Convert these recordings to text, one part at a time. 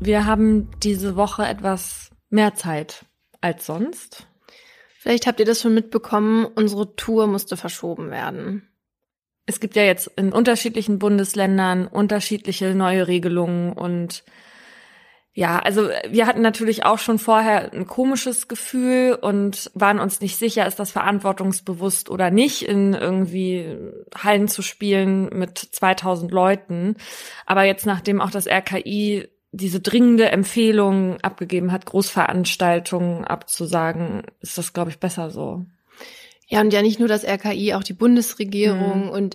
Wir haben diese Woche etwas mehr Zeit als sonst. Vielleicht habt ihr das schon mitbekommen, unsere Tour musste verschoben werden. Es gibt ja jetzt in unterschiedlichen Bundesländern unterschiedliche neue Regelungen und ja, also wir hatten natürlich auch schon vorher ein komisches Gefühl und waren uns nicht sicher, ist das verantwortungsbewusst oder nicht, in irgendwie Hallen zu spielen mit 2000 Leuten. Aber jetzt, nachdem auch das RKI diese dringende Empfehlung abgegeben hat, Großveranstaltungen abzusagen, ist das, glaube ich, besser so. Ja, und ja nicht nur das RKI, auch die Bundesregierung. Mhm. Und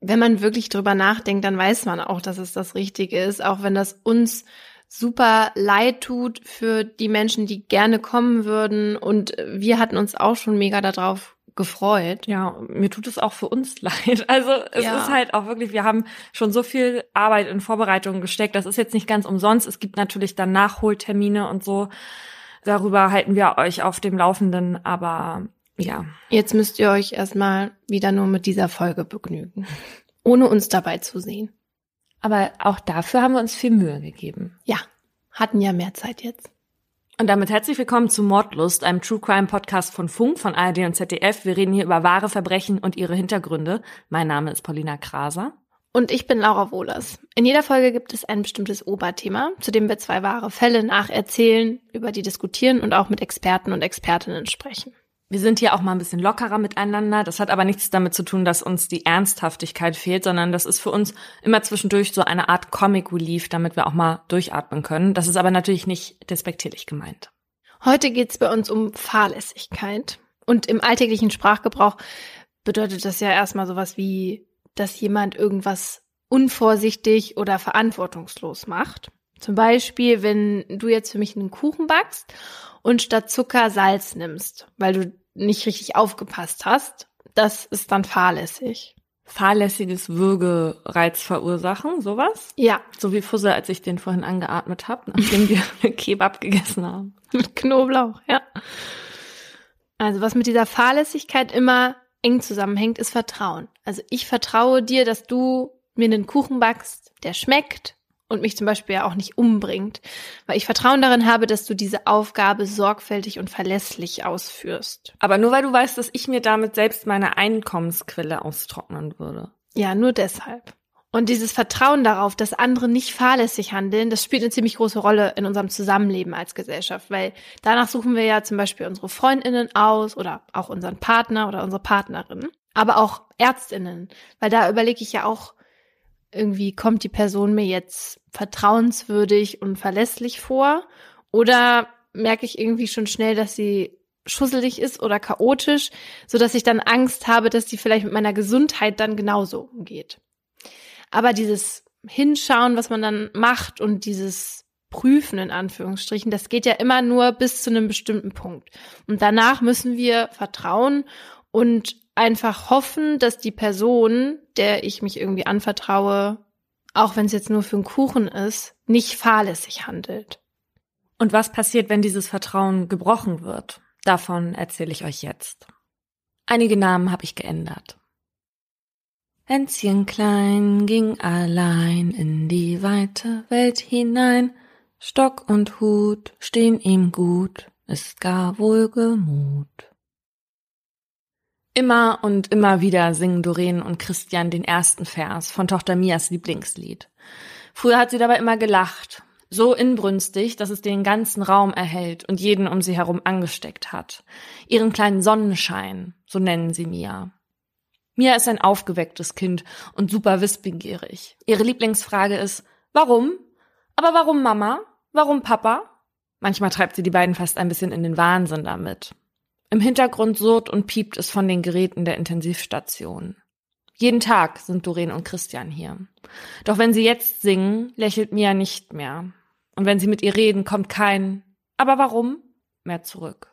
wenn man wirklich drüber nachdenkt, dann weiß man auch, dass es das Richtige ist, auch wenn das uns super leid tut für die Menschen, die gerne kommen würden. Und wir hatten uns auch schon mega darauf gefreut. Ja, mir tut es auch für uns leid. Also es ja. ist halt auch wirklich, wir haben schon so viel Arbeit in Vorbereitungen gesteckt. Das ist jetzt nicht ganz umsonst. Es gibt natürlich dann Nachholtermine und so. Darüber halten wir euch auf dem Laufenden, aber ja. Jetzt müsst ihr euch erstmal wieder nur mit dieser Folge begnügen, ohne uns dabei zu sehen. Aber auch dafür haben wir uns viel Mühe gegeben. Ja, hatten ja mehr Zeit jetzt. Und damit herzlich willkommen zu Mordlust, einem True Crime Podcast von Funk, von ARD und ZDF. Wir reden hier über wahre Verbrechen und ihre Hintergründe. Mein Name ist Paulina Kraser. Und ich bin Laura Wohlers. In jeder Folge gibt es ein bestimmtes Oberthema, zu dem wir zwei wahre Fälle nacherzählen, über die diskutieren und auch mit Experten und Expertinnen sprechen. Wir sind hier auch mal ein bisschen lockerer miteinander. Das hat aber nichts damit zu tun, dass uns die Ernsthaftigkeit fehlt, sondern das ist für uns immer zwischendurch so eine Art Comic Relief, damit wir auch mal durchatmen können. Das ist aber natürlich nicht despektierlich gemeint. Heute geht's bei uns um Fahrlässigkeit. Und im alltäglichen Sprachgebrauch bedeutet das ja erstmal sowas wie, dass jemand irgendwas unvorsichtig oder verantwortungslos macht. Zum Beispiel, wenn du jetzt für mich einen Kuchen backst und statt Zucker Salz nimmst, weil du nicht richtig aufgepasst hast, das ist dann fahrlässig. Fahrlässiges Würgereiz verursachen, sowas? Ja. So wie Fussel, als ich den vorhin angeatmet habe, nachdem wir Kebab gegessen haben. Mit Knoblauch, ja. Also was mit dieser Fahrlässigkeit immer eng zusammenhängt, ist Vertrauen. Also ich vertraue dir, dass du mir einen Kuchen backst, der schmeckt, und mich zum Beispiel ja auch nicht umbringt, weil ich Vertrauen darin habe, dass du diese Aufgabe sorgfältig und verlässlich ausführst. Aber nur weil du weißt, dass ich mir damit selbst meine Einkommensquelle austrocknen würde. Ja, nur deshalb. Und dieses Vertrauen darauf, dass andere nicht fahrlässig handeln, das spielt eine ziemlich große Rolle in unserem Zusammenleben als Gesellschaft, weil danach suchen wir ja zum Beispiel unsere Freundinnen aus oder auch unseren Partner oder unsere Partnerin, aber auch Ärztinnen, weil da überlege ich ja auch, irgendwie kommt die Person mir jetzt vertrauenswürdig und verlässlich vor oder merke ich irgendwie schon schnell, dass sie schusselig ist oder chaotisch, so dass ich dann Angst habe, dass die vielleicht mit meiner Gesundheit dann genauso umgeht. Aber dieses Hinschauen, was man dann macht und dieses Prüfen in Anführungsstrichen, das geht ja immer nur bis zu einem bestimmten Punkt. Und danach müssen wir vertrauen und einfach hoffen, dass die Person, der ich mich irgendwie anvertraue, auch wenn es jetzt nur für einen Kuchen ist, nicht fahrlässig handelt. Und was passiert, wenn dieses Vertrauen gebrochen wird? Davon erzähle ich euch jetzt. Einige Namen habe ich geändert. Hänschen klein ging allein in die weite Welt hinein. Stock und Hut stehen ihm gut, ist gar wohlgemut. Immer und immer wieder singen Doreen und Christian den ersten Vers von Tochter Mias Lieblingslied. Früher hat sie dabei immer gelacht, so inbrünstig, dass es den ganzen Raum erhellt und jeden um sie herum angesteckt hat. Ihren kleinen Sonnenschein, so nennen sie Mia. Mia ist ein aufgewecktes Kind und super wissbegierig. Ihre Lieblingsfrage ist, warum? Aber warum Mama? Warum Papa? Manchmal treibt sie die beiden fast ein bisschen in den Wahnsinn damit. Im Hintergrund surrt und piept es von den Geräten der Intensivstation. Jeden Tag sind Doreen und Christian hier. Doch wenn sie jetzt singen, lächelt Mia nicht mehr. Und wenn sie mit ihr reden, kommt kein Aber warum mehr zurück.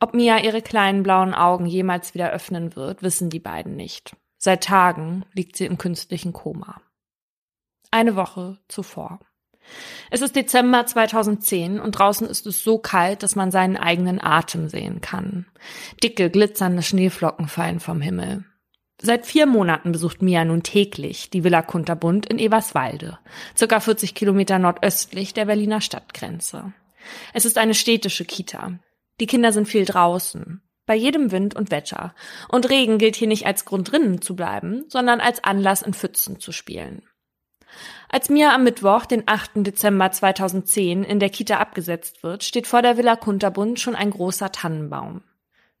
Ob Mia ihre kleinen blauen Augen jemals wieder öffnen wird, wissen die beiden nicht. Seit Tagen liegt sie im künstlichen Koma. Eine Woche zuvor. Es ist Dezember 2010 und draußen ist es so kalt, dass man seinen eigenen Atem sehen kann. Dicke, glitzernde Schneeflocken fallen vom Himmel. Seit vier Monaten besucht Mia nun täglich die Villa Kunterbund in Eberswalde, circa 40 Kilometer nordöstlich der Berliner Stadtgrenze. Es ist eine städtische Kita. Die Kinder sind viel draußen, bei jedem Wind und Wetter. Und Regen gilt hier nicht als Grund drinnen zu bleiben, sondern als Anlass in Pfützen zu spielen. Als Mia am Mittwoch, den 8. Dezember 2010, in der Kita abgesetzt wird, steht vor der Villa Kunterbund schon ein großer Tannenbaum.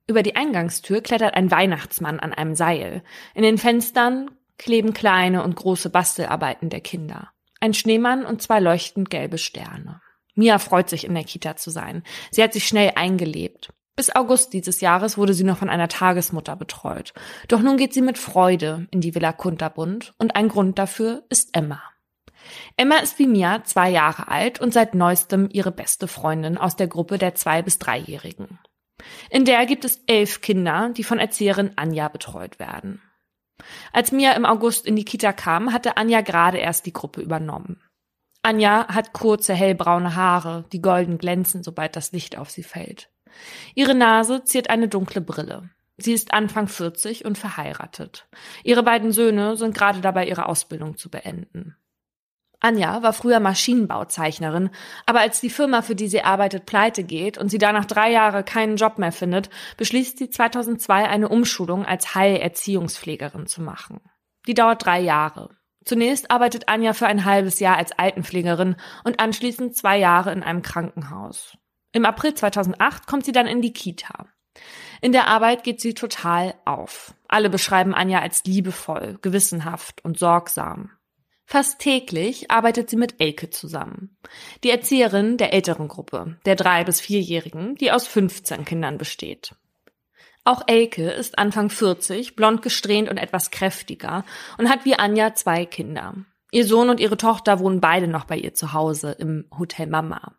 Über die Eingangstür klettert ein Weihnachtsmann an einem Seil. In den Fenstern kleben kleine und große Bastelarbeiten der Kinder. Ein Schneemann und zwei leuchtend gelbe Sterne. Mia freut sich, in der Kita zu sein. Sie hat sich schnell eingelebt. Bis August dieses Jahres wurde sie noch von einer Tagesmutter betreut. Doch nun geht sie mit Freude in die Villa Kunterbund und ein Grund dafür ist Emma. Emma ist wie Mia zwei Jahre alt und seit neuestem ihre beste Freundin aus der Gruppe der zwei- bis dreijährigen. In der gibt es elf Kinder, die von Erzieherin Anja betreut werden. Als Mia im August in die Kita kam, hatte Anja gerade erst die Gruppe übernommen. Anja hat kurze, hellbraune Haare, die golden glänzen, sobald das Licht auf sie fällt. Ihre Nase ziert eine dunkle Brille. Sie ist Anfang 40 und verheiratet. Ihre beiden Söhne sind gerade dabei, ihre Ausbildung zu beenden. Anja war früher Maschinenbauzeichnerin, aber als die Firma, für die sie arbeitet, pleite geht und sie danach drei Jahre keinen Job mehr findet, beschließt sie 2002 eine Umschulung als Heilerziehungspflegerin zu machen. Die dauert drei Jahre. Zunächst arbeitet Anja für ein halbes Jahr als Altenpflegerin und anschließend zwei Jahre in einem Krankenhaus. Im April 2008 kommt sie dann in die Kita. In der Arbeit geht sie total auf. Alle beschreiben Anja als liebevoll, gewissenhaft und sorgsam. Fast täglich arbeitet sie mit Elke zusammen. Die Erzieherin der älteren Gruppe, der drei- bis vierjährigen, die aus 15 Kindern besteht. Auch Elke ist Anfang 40, blond gesträhnt und etwas kräftiger und hat wie Anja zwei Kinder. Ihr Sohn und ihre Tochter wohnen beide noch bei ihr zu Hause im Hotel Mama.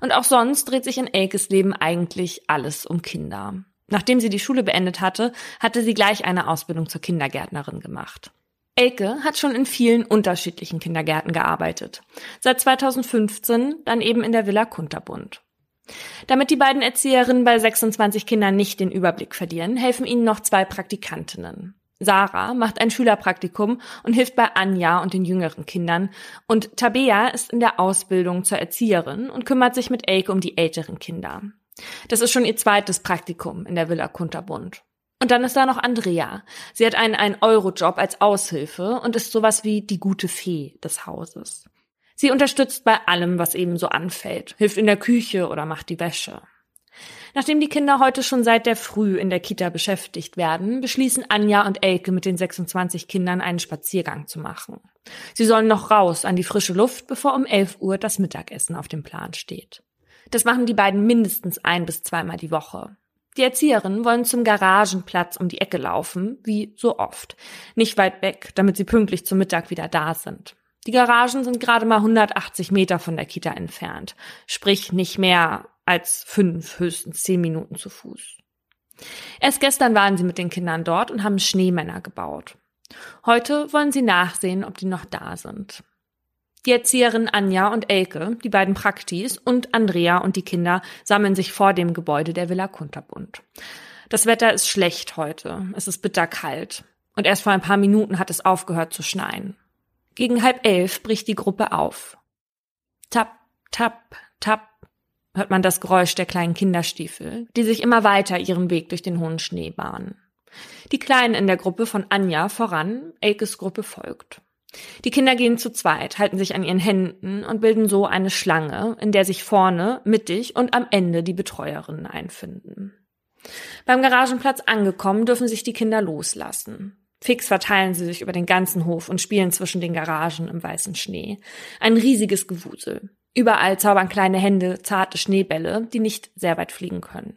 Und auch sonst dreht sich in Elkes Leben eigentlich alles um Kinder. Nachdem sie die Schule beendet hatte, hatte sie gleich eine Ausbildung zur Kindergärtnerin gemacht. Elke hat schon in vielen unterschiedlichen Kindergärten gearbeitet. Seit 2015 dann eben in der Villa Kunterbund. Damit die beiden Erzieherinnen bei 26 Kindern nicht den Überblick verlieren, helfen ihnen noch zwei Praktikantinnen. Sarah macht ein Schülerpraktikum und hilft bei Anja und den jüngeren Kindern. Und Tabea ist in der Ausbildung zur Erzieherin und kümmert sich mit Elke um die älteren Kinder. Das ist schon ihr zweites Praktikum in der Villa Kunterbund. Und dann ist da noch Andrea. Sie hat einen 1-Euro-Job als Aushilfe und ist sowas wie die gute Fee des Hauses. Sie unterstützt bei allem, was eben so anfällt, hilft in der Küche oder macht die Wäsche. Nachdem die Kinder heute schon seit der Früh in der Kita beschäftigt werden, beschließen Anja und Elke mit den 26 Kindern einen Spaziergang zu machen. Sie sollen noch raus an die frische Luft, bevor um 11 Uhr das Mittagessen auf dem Plan steht. Das machen die beiden mindestens ein bis zweimal die Woche. Die Erzieherinnen wollen zum Garagenplatz um die Ecke laufen, wie so oft. Nicht weit weg, damit sie pünktlich zum Mittag wieder da sind. Die Garagen sind gerade mal 180 Meter von der Kita entfernt. Sprich nicht mehr als fünf, höchstens zehn Minuten zu Fuß. Erst gestern waren sie mit den Kindern dort und haben Schneemänner gebaut. Heute wollen sie nachsehen, ob die noch da sind. Die Erzieherin Anja und Elke, die beiden Praktis und Andrea und die Kinder sammeln sich vor dem Gebäude der Villa Kunterbund. Das Wetter ist schlecht heute. Es ist bitterkalt. Und erst vor ein paar Minuten hat es aufgehört zu schneien. Gegen halb elf bricht die Gruppe auf. Tap, tap, tap hört man das Geräusch der kleinen Kinderstiefel, die sich immer weiter ihren Weg durch den hohen Schnee bahnen. Die Kleinen in der Gruppe von Anja voran, Elkes Gruppe folgt. Die Kinder gehen zu zweit, halten sich an ihren Händen und bilden so eine Schlange, in der sich vorne, mittig und am Ende die Betreuerinnen einfinden. Beim Garagenplatz angekommen, dürfen sich die Kinder loslassen. Fix verteilen sie sich über den ganzen Hof und spielen zwischen den Garagen im weißen Schnee. Ein riesiges Gewusel. Überall zaubern kleine Hände zarte Schneebälle, die nicht sehr weit fliegen können.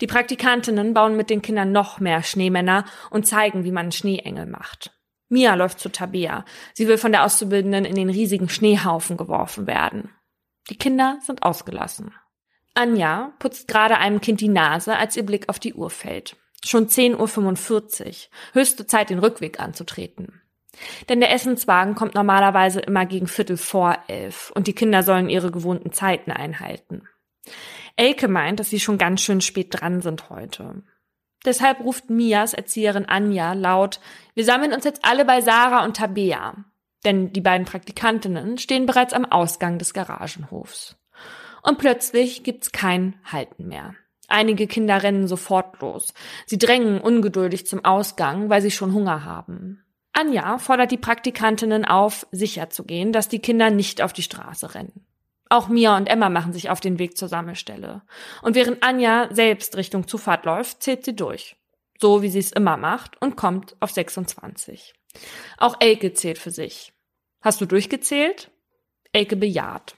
Die Praktikantinnen bauen mit den Kindern noch mehr Schneemänner und zeigen, wie man Schneeengel macht. Mia läuft zu Tabea. Sie will von der Auszubildenden in den riesigen Schneehaufen geworfen werden. Die Kinder sind ausgelassen. Anja putzt gerade einem Kind die Nase, als ihr Blick auf die Uhr fällt. Schon 10.45 Uhr. Höchste Zeit, den Rückweg anzutreten. Denn der Essenswagen kommt normalerweise immer gegen Viertel vor elf und die Kinder sollen ihre gewohnten Zeiten einhalten. Elke meint, dass sie schon ganz schön spät dran sind heute. Deshalb ruft Mias Erzieherin Anja laut, wir sammeln uns jetzt alle bei Sarah und Tabea. Denn die beiden Praktikantinnen stehen bereits am Ausgang des Garagenhofs. Und plötzlich gibt's kein Halten mehr. Einige Kinder rennen sofort los. Sie drängen ungeduldig zum Ausgang, weil sie schon Hunger haben. Anja fordert die Praktikantinnen auf, sicher zu gehen, dass die Kinder nicht auf die Straße rennen. Auch Mia und Emma machen sich auf den Weg zur Sammelstelle. Und während Anja selbst Richtung Zufahrt läuft, zählt sie durch. So wie sie es immer macht und kommt auf 26. Auch Elke zählt für sich. Hast du durchgezählt? Elke bejaht.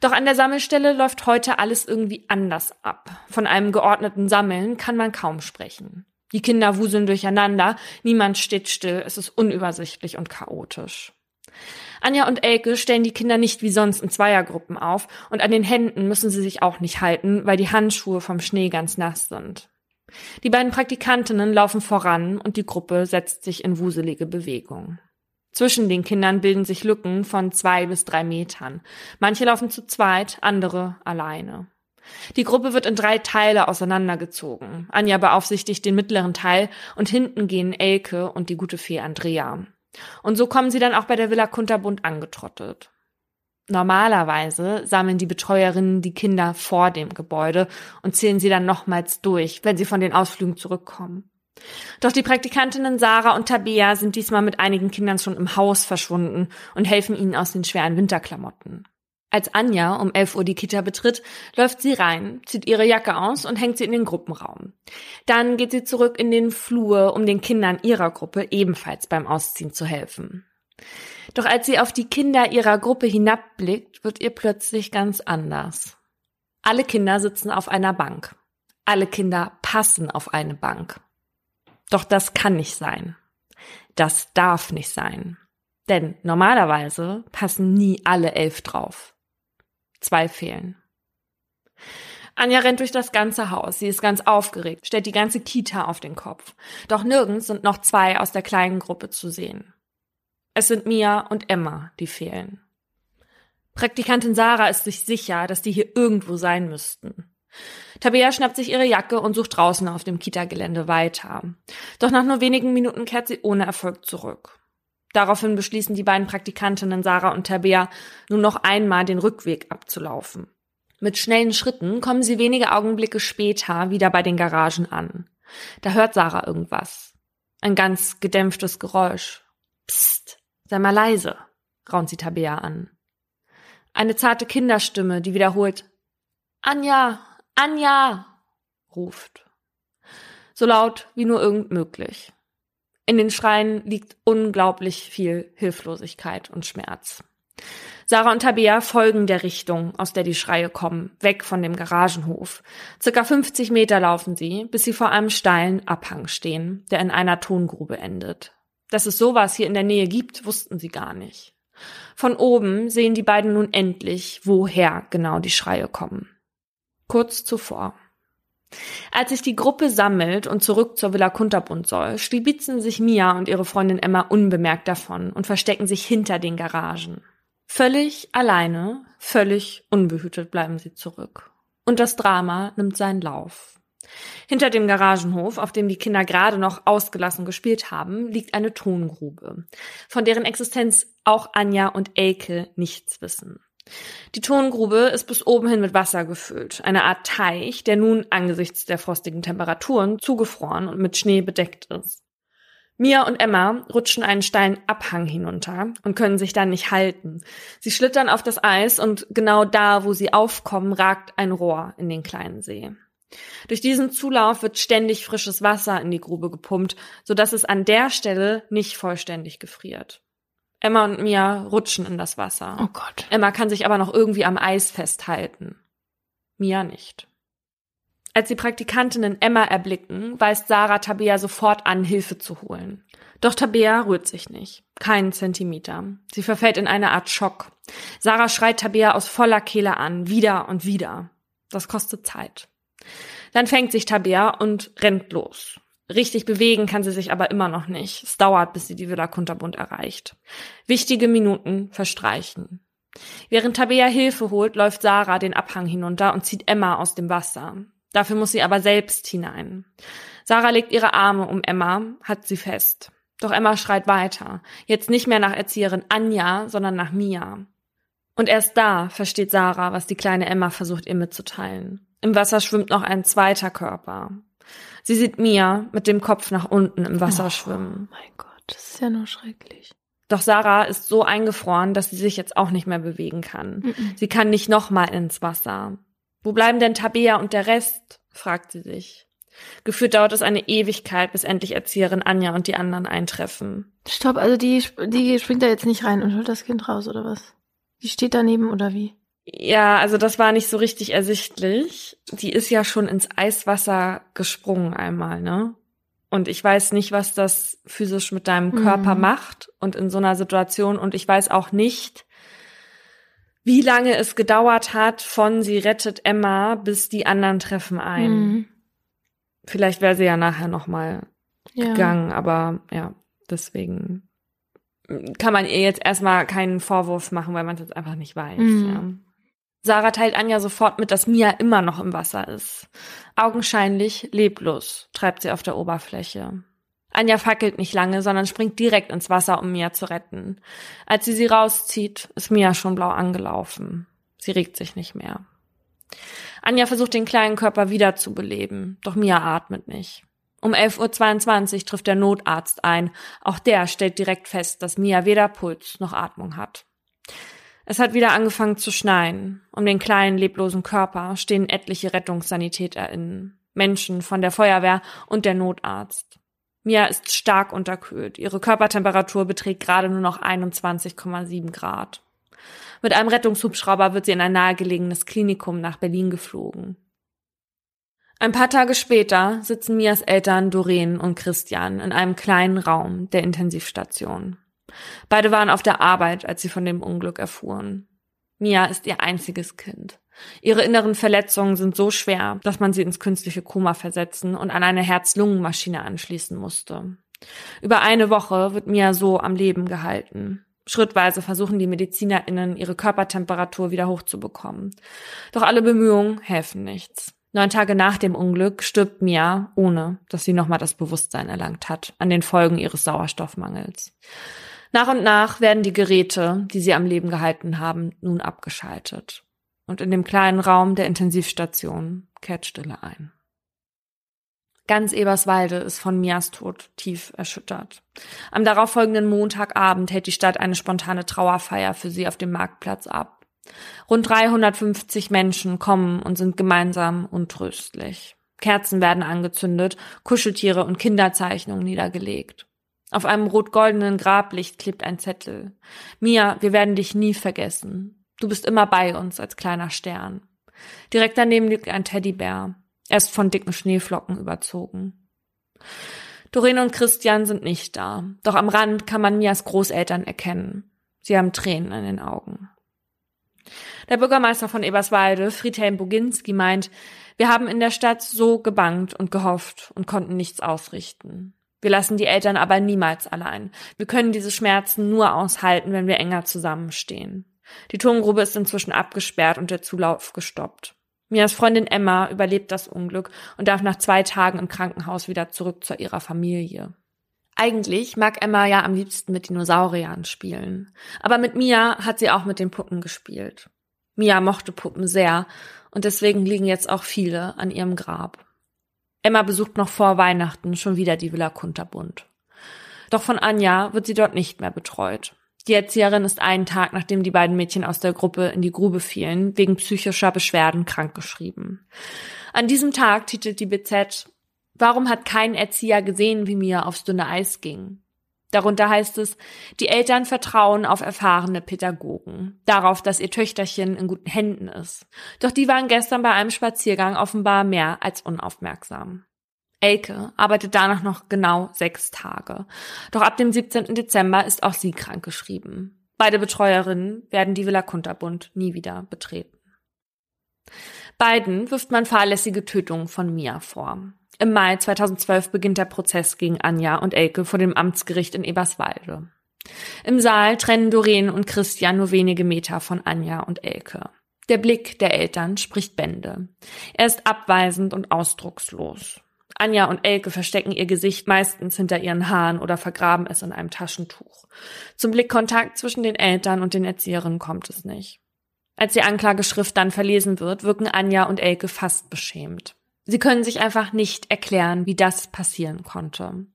Doch an der Sammelstelle läuft heute alles irgendwie anders ab. Von einem geordneten Sammeln kann man kaum sprechen. Die Kinder wuseln durcheinander, niemand steht still, es ist unübersichtlich und chaotisch. Anja und Elke stellen die Kinder nicht wie sonst in Zweiergruppen auf und an den Händen müssen sie sich auch nicht halten, weil die Handschuhe vom Schnee ganz nass sind. Die beiden Praktikantinnen laufen voran und die Gruppe setzt sich in wuselige Bewegung. Zwischen den Kindern bilden sich Lücken von zwei bis drei Metern. Manche laufen zu zweit, andere alleine. Die Gruppe wird in drei Teile auseinandergezogen. Anja beaufsichtigt den mittleren Teil und hinten gehen Elke und die gute Fee Andrea. Und so kommen sie dann auch bei der Villa Kunterbund angetrottet. Normalerweise sammeln die Betreuerinnen die Kinder vor dem Gebäude und zählen sie dann nochmals durch, wenn sie von den Ausflügen zurückkommen. Doch die Praktikantinnen Sarah und Tabea sind diesmal mit einigen Kindern schon im Haus verschwunden und helfen ihnen aus den schweren Winterklamotten. Als Anja um 11 Uhr die Kita betritt, läuft sie rein, zieht ihre Jacke aus und hängt sie in den Gruppenraum. Dann geht sie zurück in den Flur, um den Kindern ihrer Gruppe ebenfalls beim Ausziehen zu helfen. Doch als sie auf die Kinder ihrer Gruppe hinabblickt, wird ihr plötzlich ganz anders. Alle Kinder sitzen auf einer Bank. Alle Kinder passen auf eine Bank. Doch das kann nicht sein. Das darf nicht sein. Denn normalerweise passen nie alle elf drauf. Zwei fehlen. Anja rennt durch das ganze Haus. Sie ist ganz aufgeregt, stellt die ganze Kita auf den Kopf. Doch nirgends sind noch zwei aus der kleinen Gruppe zu sehen. Es sind Mia und Emma, die fehlen. Praktikantin Sarah ist sich sicher, dass die hier irgendwo sein müssten. Tabea schnappt sich ihre Jacke und sucht draußen auf dem Kita-Gelände weiter. Doch nach nur wenigen Minuten kehrt sie ohne Erfolg zurück. Daraufhin beschließen die beiden Praktikantinnen Sarah und Tabea nun noch einmal den Rückweg abzulaufen. Mit schnellen Schritten kommen sie wenige Augenblicke später wieder bei den Garagen an. Da hört Sarah irgendwas. Ein ganz gedämpftes Geräusch. Psst, sei mal leise, raunt sie Tabea an. Eine zarte Kinderstimme, die wiederholt Anja, Anja, ruft. So laut wie nur irgend möglich. In den Schreien liegt unglaublich viel Hilflosigkeit und Schmerz. Sarah und Tabea folgen der Richtung, aus der die Schreie kommen, weg von dem Garagenhof. Circa 50 Meter laufen sie, bis sie vor einem steilen Abhang stehen, der in einer Tongrube endet. Dass es sowas hier in der Nähe gibt, wussten sie gar nicht. Von oben sehen die beiden nun endlich, woher genau die Schreie kommen. Kurz zuvor. Als sich die Gruppe sammelt und zurück zur Villa Kunterbund soll, stibitzen sich Mia und ihre Freundin Emma unbemerkt davon und verstecken sich hinter den Garagen. Völlig alleine, völlig unbehütet bleiben sie zurück. Und das Drama nimmt seinen Lauf. Hinter dem Garagenhof, auf dem die Kinder gerade noch ausgelassen gespielt haben, liegt eine Tongrube, von deren Existenz auch Anja und Elke nichts wissen. Die Tongrube ist bis oben hin mit Wasser gefüllt, eine Art Teich, der nun angesichts der frostigen Temperaturen zugefroren und mit Schnee bedeckt ist. Mia und Emma rutschen einen steilen Abhang hinunter und können sich dann nicht halten. Sie schlittern auf das Eis und genau da, wo sie aufkommen, ragt ein Rohr in den kleinen See. Durch diesen Zulauf wird ständig frisches Wasser in die Grube gepumpt, sodass es an der Stelle nicht vollständig gefriert. Emma und Mia rutschen in das Wasser. Oh Gott. Emma kann sich aber noch irgendwie am Eis festhalten. Mia nicht. Als die Praktikantinnen Emma erblicken, weist Sarah Tabea sofort an, Hilfe zu holen. Doch Tabea rührt sich nicht. Keinen Zentimeter. Sie verfällt in eine Art Schock. Sarah schreit Tabea aus voller Kehle an, wieder und wieder. Das kostet Zeit. Dann fängt sich Tabea und rennt los. Richtig bewegen kann sie sich aber immer noch nicht. Es dauert, bis sie die Villa Kunterbund erreicht. Wichtige Minuten verstreichen. Während Tabea Hilfe holt, läuft Sarah den Abhang hinunter und zieht Emma aus dem Wasser. Dafür muss sie aber selbst hinein. Sarah legt ihre Arme um Emma, hat sie fest. Doch Emma schreit weiter. Jetzt nicht mehr nach Erzieherin Anja, sondern nach Mia. Und erst da versteht Sarah, was die kleine Emma versucht ihr mitzuteilen. Im Wasser schwimmt noch ein zweiter Körper. Sie sieht Mia mit dem Kopf nach unten im Wasser oh, schwimmen. Mein Gott, das ist ja nur schrecklich. Doch Sarah ist so eingefroren, dass sie sich jetzt auch nicht mehr bewegen kann. Mm -mm. Sie kann nicht nochmal ins Wasser. Wo bleiben denn Tabea und der Rest? fragt sie sich. Gefühlt dauert es eine Ewigkeit, bis endlich Erzieherin Anja und die anderen eintreffen. Stopp, also die, die springt da jetzt nicht rein und holt das Kind raus, oder was? Die steht daneben, oder wie? Ja, also das war nicht so richtig ersichtlich. Die ist ja schon ins Eiswasser gesprungen einmal, ne? Und ich weiß nicht, was das physisch mit deinem Körper mhm. macht und in so einer Situation. Und ich weiß auch nicht, wie lange es gedauert hat von sie rettet Emma bis die anderen treffen ein. Mhm. Vielleicht wäre sie ja nachher noch mal ja. gegangen, aber ja, deswegen kann man ihr jetzt erstmal keinen Vorwurf machen, weil man es jetzt einfach nicht weiß. Mhm. Ja. Sarah teilt Anja sofort mit, dass Mia immer noch im Wasser ist. Augenscheinlich leblos treibt sie auf der Oberfläche. Anja fackelt nicht lange, sondern springt direkt ins Wasser, um Mia zu retten. Als sie sie rauszieht, ist Mia schon blau angelaufen. Sie regt sich nicht mehr. Anja versucht den kleinen Körper wiederzubeleben, doch Mia atmet nicht. Um 11.22 Uhr trifft der Notarzt ein. Auch der stellt direkt fest, dass Mia weder Puls noch Atmung hat. Es hat wieder angefangen zu schneien. Um den kleinen, leblosen Körper stehen etliche RettungssanitäterInnen, Menschen von der Feuerwehr und der Notarzt. Mia ist stark unterkühlt. Ihre Körpertemperatur beträgt gerade nur noch 21,7 Grad. Mit einem Rettungshubschrauber wird sie in ein nahegelegenes Klinikum nach Berlin geflogen. Ein paar Tage später sitzen Mias Eltern Doreen und Christian in einem kleinen Raum der Intensivstation. Beide waren auf der Arbeit, als sie von dem Unglück erfuhren. Mia ist ihr einziges Kind. Ihre inneren Verletzungen sind so schwer, dass man sie ins künstliche Koma versetzen und an eine Herz-Lungen-Maschine anschließen musste. Über eine Woche wird Mia so am Leben gehalten. Schrittweise versuchen die MedizinerInnen, ihre Körpertemperatur wieder hochzubekommen. Doch alle Bemühungen helfen nichts. Neun Tage nach dem Unglück stirbt Mia, ohne dass sie nochmal das Bewusstsein erlangt hat, an den Folgen ihres Sauerstoffmangels. Nach und nach werden die Geräte, die sie am Leben gehalten haben, nun abgeschaltet. Und in dem kleinen Raum der Intensivstation kehrt Stille ein. Ganz Eberswalde ist von Mias Tod tief erschüttert. Am darauffolgenden Montagabend hält die Stadt eine spontane Trauerfeier für sie auf dem Marktplatz ab. Rund 350 Menschen kommen und sind gemeinsam untröstlich. Kerzen werden angezündet, Kuscheltiere und Kinderzeichnungen niedergelegt. Auf einem rot-goldenen Grablicht klebt ein Zettel. Mia, wir werden dich nie vergessen. Du bist immer bei uns als kleiner Stern. Direkt daneben liegt ein Teddybär. Er ist von dicken Schneeflocken überzogen. Doreen und Christian sind nicht da, doch am Rand kann man Mias Großeltern erkennen. Sie haben Tränen in den Augen. Der Bürgermeister von Eberswalde, Friedhelm Boginski, meint, wir haben in der Stadt so gebangt und gehofft und konnten nichts ausrichten. Wir lassen die Eltern aber niemals allein. Wir können diese Schmerzen nur aushalten, wenn wir enger zusammenstehen. Die Turmgrube ist inzwischen abgesperrt und der Zulauf gestoppt. Mias Freundin Emma überlebt das Unglück und darf nach zwei Tagen im Krankenhaus wieder zurück zu ihrer Familie. Eigentlich mag Emma ja am liebsten mit Dinosauriern spielen. Aber mit Mia hat sie auch mit den Puppen gespielt. Mia mochte Puppen sehr und deswegen liegen jetzt auch viele an ihrem Grab. Emma besucht noch vor Weihnachten schon wieder die Villa Kunterbund. Doch von Anja wird sie dort nicht mehr betreut. Die Erzieherin ist einen Tag, nachdem die beiden Mädchen aus der Gruppe in die Grube fielen, wegen psychischer Beschwerden krankgeschrieben. An diesem Tag titelt die BZ Warum hat kein Erzieher gesehen, wie mir aufs dünne Eis ging? Darunter heißt es, die Eltern vertrauen auf erfahrene Pädagogen, darauf, dass ihr Töchterchen in guten Händen ist. Doch die waren gestern bei einem Spaziergang offenbar mehr als unaufmerksam. Elke arbeitet danach noch genau sechs Tage. Doch ab dem 17. Dezember ist auch sie krankgeschrieben. Beide Betreuerinnen werden die Villa Kunterbund nie wieder betreten. Beiden wirft man fahrlässige Tötungen von Mia vor. Im Mai 2012 beginnt der Prozess gegen Anja und Elke vor dem Amtsgericht in Eberswalde. Im Saal trennen Doreen und Christian nur wenige Meter von Anja und Elke. Der Blick der Eltern spricht Bände. Er ist abweisend und ausdruckslos. Anja und Elke verstecken ihr Gesicht meistens hinter ihren Haaren oder vergraben es in einem Taschentuch. Zum Blickkontakt zwischen den Eltern und den Erzieherinnen kommt es nicht. Als die Anklageschrift dann verlesen wird, wirken Anja und Elke fast beschämt. Sie können sich einfach nicht erklären, wie das passieren konnte.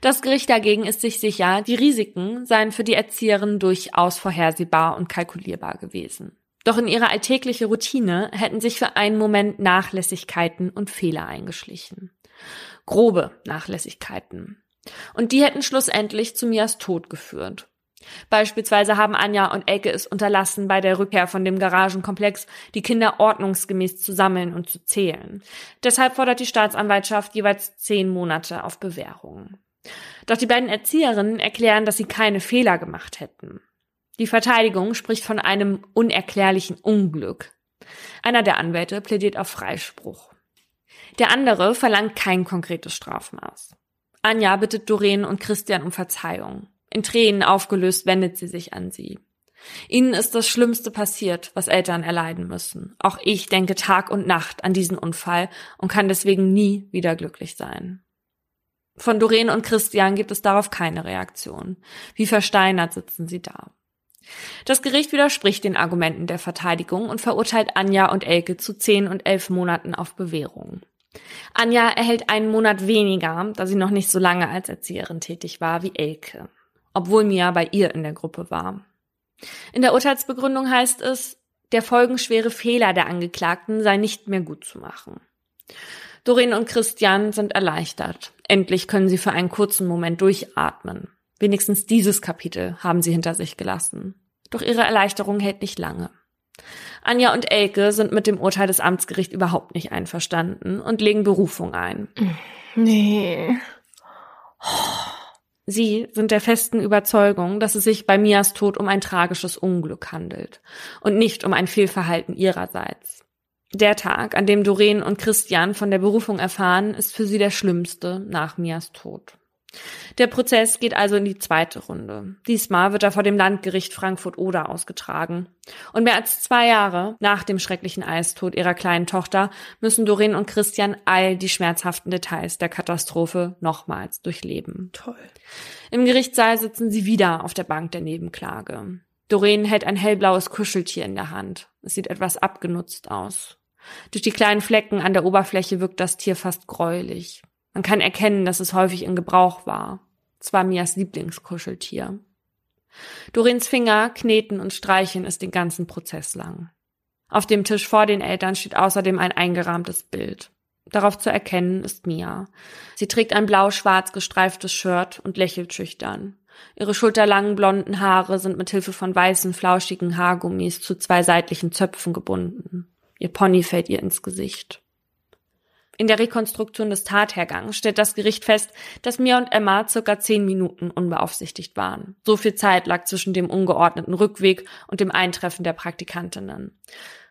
Das Gericht dagegen ist sich sicher, die Risiken seien für die Erzieherin durchaus vorhersehbar und kalkulierbar gewesen. Doch in ihre alltägliche Routine hätten sich für einen Moment Nachlässigkeiten und Fehler eingeschlichen. Grobe Nachlässigkeiten. Und die hätten schlussendlich zu Mias Tod geführt. Beispielsweise haben Anja und Elke es unterlassen, bei der Rückkehr von dem Garagenkomplex die Kinder ordnungsgemäß zu sammeln und zu zählen. Deshalb fordert die Staatsanwaltschaft jeweils zehn Monate auf Bewährung. Doch die beiden Erzieherinnen erklären, dass sie keine Fehler gemacht hätten. Die Verteidigung spricht von einem unerklärlichen Unglück. Einer der Anwälte plädiert auf Freispruch. Der andere verlangt kein konkretes Strafmaß. Anja bittet Doreen und Christian um Verzeihung. In Tränen aufgelöst wendet sie sich an sie. Ihnen ist das Schlimmste passiert, was Eltern erleiden müssen. Auch ich denke Tag und Nacht an diesen Unfall und kann deswegen nie wieder glücklich sein. Von Doreen und Christian gibt es darauf keine Reaktion. Wie versteinert sitzen sie da. Das Gericht widerspricht den Argumenten der Verteidigung und verurteilt Anja und Elke zu zehn und elf Monaten auf Bewährung. Anja erhält einen Monat weniger, da sie noch nicht so lange als Erzieherin tätig war wie Elke, obwohl Mia bei ihr in der Gruppe war. In der Urteilsbegründung heißt es, der folgenschwere Fehler der Angeklagten sei nicht mehr gut zu machen. Doreen und Christian sind erleichtert. Endlich können sie für einen kurzen Moment durchatmen. Wenigstens dieses Kapitel haben sie hinter sich gelassen. Doch ihre Erleichterung hält nicht lange. Anja und Elke sind mit dem Urteil des Amtsgerichts überhaupt nicht einverstanden und legen Berufung ein. Nee. Sie sind der festen Überzeugung, dass es sich bei Mias Tod um ein tragisches Unglück handelt und nicht um ein Fehlverhalten ihrerseits. Der Tag, an dem Doreen und Christian von der Berufung erfahren, ist für sie der schlimmste nach Mias Tod. Der Prozess geht also in die zweite Runde. Diesmal wird er vor dem Landgericht Frankfurt-Oder ausgetragen. Und mehr als zwei Jahre nach dem schrecklichen Eistod ihrer kleinen Tochter müssen Doreen und Christian all die schmerzhaften Details der Katastrophe nochmals durchleben. Toll. Im Gerichtssaal sitzen sie wieder auf der Bank der Nebenklage. Doreen hält ein hellblaues Kuscheltier in der Hand. Es sieht etwas abgenutzt aus. Durch die kleinen Flecken an der Oberfläche wirkt das Tier fast gräulich. Man kann erkennen, dass es häufig in Gebrauch war. Es war Mias Lieblingskuscheltier. Dorins Finger kneten und streichen es den ganzen Prozess lang. Auf dem Tisch vor den Eltern steht außerdem ein eingerahmtes Bild. Darauf zu erkennen ist Mia. Sie trägt ein blau-schwarz gestreiftes Shirt und lächelt schüchtern. Ihre schulterlangen blonden Haare sind mit Hilfe von weißen, flauschigen Haargummis zu zwei seitlichen Zöpfen gebunden. Ihr Pony fällt ihr ins Gesicht. In der Rekonstruktion des Tathergangs stellt das Gericht fest, dass Mia und Emma circa zehn Minuten unbeaufsichtigt waren. So viel Zeit lag zwischen dem ungeordneten Rückweg und dem Eintreffen der Praktikantinnen.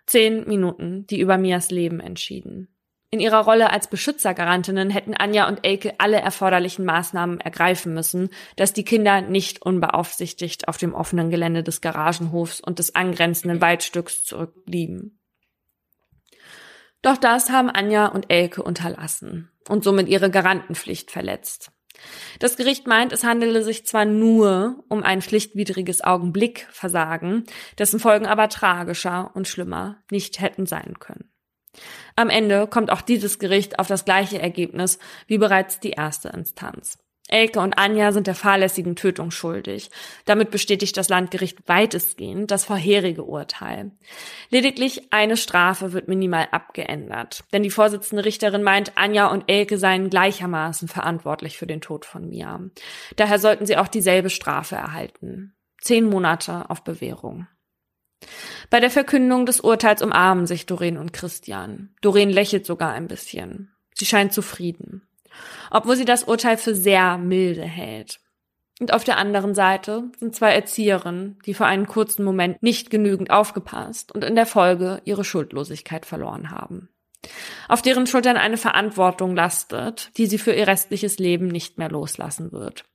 Zehn Minuten, die über Mias Leben entschieden. In ihrer Rolle als Beschützergarantinnen hätten Anja und Elke alle erforderlichen Maßnahmen ergreifen müssen, dass die Kinder nicht unbeaufsichtigt auf dem offenen Gelände des Garagenhofs und des angrenzenden Waldstücks zurückblieben. Doch das haben Anja und Elke unterlassen und somit ihre Garantenpflicht verletzt. Das Gericht meint, es handele sich zwar nur um ein pflichtwidriges Augenblickversagen, dessen Folgen aber tragischer und schlimmer nicht hätten sein können. Am Ende kommt auch dieses Gericht auf das gleiche Ergebnis wie bereits die erste Instanz. Elke und Anja sind der fahrlässigen Tötung schuldig. Damit bestätigt das Landgericht weitestgehend das vorherige Urteil. Lediglich eine Strafe wird minimal abgeändert, denn die Vorsitzende Richterin meint, Anja und Elke seien gleichermaßen verantwortlich für den Tod von Mia. Daher sollten sie auch dieselbe Strafe erhalten. Zehn Monate auf Bewährung. Bei der Verkündung des Urteils umarmen sich Doreen und Christian. Doreen lächelt sogar ein bisschen. Sie scheint zufrieden obwohl sie das Urteil für sehr milde hält. Und auf der anderen Seite sind zwei Erzieherinnen, die für einen kurzen Moment nicht genügend aufgepasst und in der Folge ihre Schuldlosigkeit verloren haben. Auf deren Schultern eine Verantwortung lastet, die sie für ihr restliches Leben nicht mehr loslassen wird.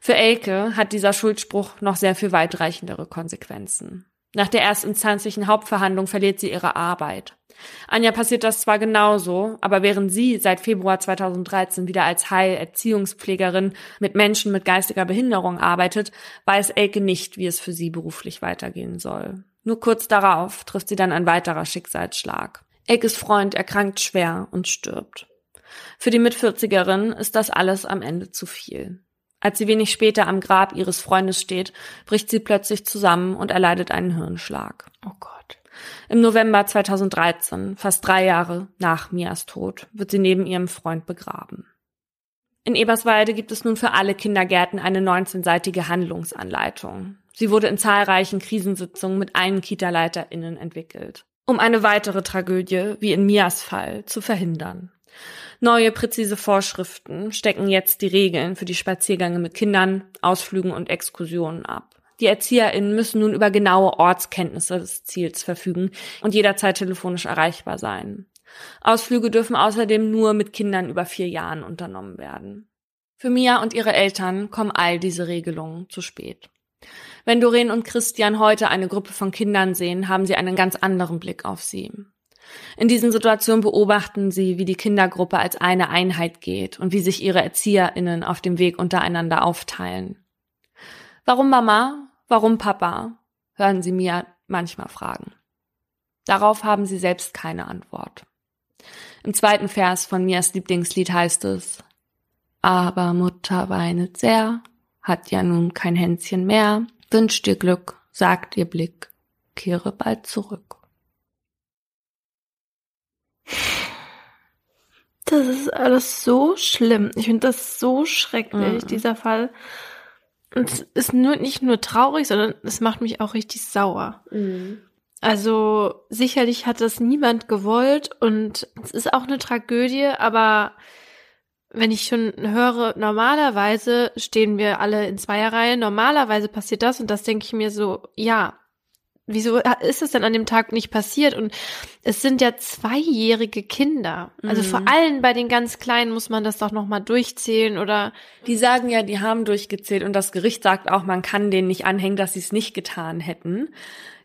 Für Elke hat dieser Schuldspruch noch sehr viel weitreichendere Konsequenzen. Nach der erstinstanzlichen Hauptverhandlung verliert sie ihre Arbeit. Anja passiert das zwar genauso, aber während sie seit Februar 2013 wieder als Heilerziehungspflegerin mit Menschen mit geistiger Behinderung arbeitet, weiß Elke nicht, wie es für sie beruflich weitergehen soll. Nur kurz darauf trifft sie dann ein weiterer Schicksalsschlag. Elkes Freund erkrankt schwer und stirbt. Für die Mitvierzigerin ist das alles am Ende zu viel. Als sie wenig später am Grab ihres Freundes steht, bricht sie plötzlich zusammen und erleidet einen Hirnschlag. Oh Gott. Im November 2013, fast drei Jahre nach Mias Tod, wird sie neben ihrem Freund begraben. In Eberswalde gibt es nun für alle Kindergärten eine 19-seitige Handlungsanleitung. Sie wurde in zahlreichen Krisensitzungen mit allen Kita-LeiterInnen entwickelt, um eine weitere Tragödie, wie in Mias Fall, zu verhindern. Neue präzise Vorschriften stecken jetzt die Regeln für die Spaziergänge mit Kindern, Ausflügen und Exkursionen ab. Die ErzieherInnen müssen nun über genaue Ortskenntnisse des Ziels verfügen und jederzeit telefonisch erreichbar sein. Ausflüge dürfen außerdem nur mit Kindern über vier Jahren unternommen werden. Für Mia und ihre Eltern kommen all diese Regelungen zu spät. Wenn Doreen und Christian heute eine Gruppe von Kindern sehen, haben sie einen ganz anderen Blick auf sie. In diesen Situationen beobachten sie, wie die Kindergruppe als eine Einheit geht und wie sich ihre ErzieherInnen auf dem Weg untereinander aufteilen. Warum Mama? Warum Papa? hören sie mir manchmal fragen. Darauf haben sie selbst keine Antwort. Im zweiten Vers von Mias Lieblingslied heißt es, aber Mutter weinet sehr, hat ja nun kein Hänschen mehr, wünscht dir Glück, sagt ihr Blick, kehre bald zurück. Das ist alles so schlimm. Ich finde das so schrecklich, mhm. dieser Fall. Und es ist nur nicht nur traurig, sondern es macht mich auch richtig sauer. Mhm. Also sicherlich hat das niemand gewollt und es ist auch eine Tragödie, aber wenn ich schon höre, normalerweise stehen wir alle in Zweierreihe, normalerweise passiert das und das denke ich mir so, ja, wieso ist es denn an dem Tag nicht passiert? Und es sind ja zweijährige Kinder. Also mhm. vor allem bei den ganz Kleinen muss man das doch nochmal durchzählen oder. Die sagen ja, die haben durchgezählt und das Gericht sagt auch, man kann denen nicht anhängen, dass sie es nicht getan hätten.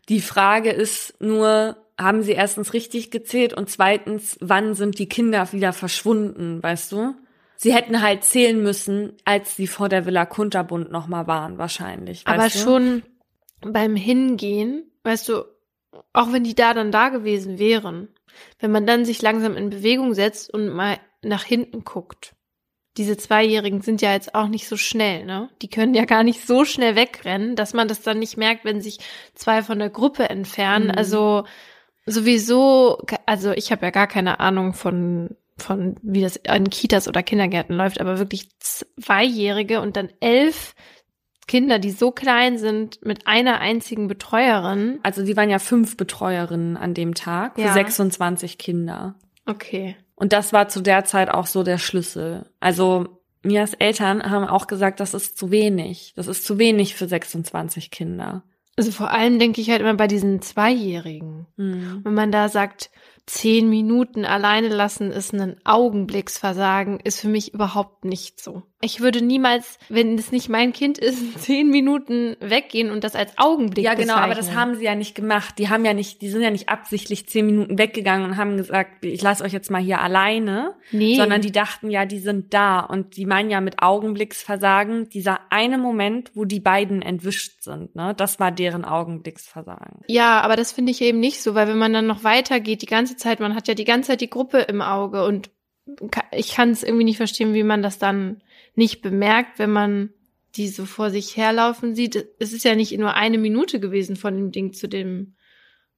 Die Frage ist nur, haben sie erstens richtig gezählt und zweitens, wann sind die Kinder wieder verschwunden, weißt du? Sie hätten halt zählen müssen, als sie vor der Villa Kunterbund nochmal waren, wahrscheinlich. Aber du? schon beim Hingehen weißt du, auch wenn die da dann da gewesen wären, wenn man dann sich langsam in Bewegung setzt und mal nach hinten guckt. Diese Zweijährigen sind ja jetzt auch nicht so schnell, ne? Die können ja gar nicht so schnell wegrennen, dass man das dann nicht merkt, wenn sich zwei von der Gruppe entfernen. Mhm. Also sowieso, also ich habe ja gar keine Ahnung von von wie das an Kitas oder Kindergärten läuft, aber wirklich Zweijährige und dann elf Kinder, die so klein sind, mit einer einzigen Betreuerin. Also die waren ja fünf Betreuerinnen an dem Tag für ja. 26 Kinder. Okay. Und das war zu der Zeit auch so der Schlüssel. Also Mias Eltern haben auch gesagt, das ist zu wenig. Das ist zu wenig für 26 Kinder. Also vor allem denke ich halt immer bei diesen Zweijährigen. Mhm. Wenn man da sagt, zehn Minuten alleine lassen ist ein Augenblicksversagen, ist für mich überhaupt nicht so. Ich würde niemals, wenn es nicht mein Kind ist, zehn Minuten weggehen und das als Augenblick Ja, genau, bezeichnen. aber das haben sie ja nicht gemacht. Die haben ja nicht, die sind ja nicht absichtlich zehn Minuten weggegangen und haben gesagt, ich lasse euch jetzt mal hier alleine. Nee. Sondern die dachten ja, die sind da. Und die meinen ja mit Augenblicksversagen, dieser eine Moment, wo die beiden entwischt sind, ne? Das war deren Augenblicksversagen. Ja, aber das finde ich eben nicht so, weil wenn man dann noch weitergeht, die ganze Zeit, man hat ja die ganze Zeit die Gruppe im Auge und ich kann es irgendwie nicht verstehen, wie man das dann nicht bemerkt, wenn man die so vor sich herlaufen sieht. Es ist ja nicht nur eine Minute gewesen von dem Ding zu dem,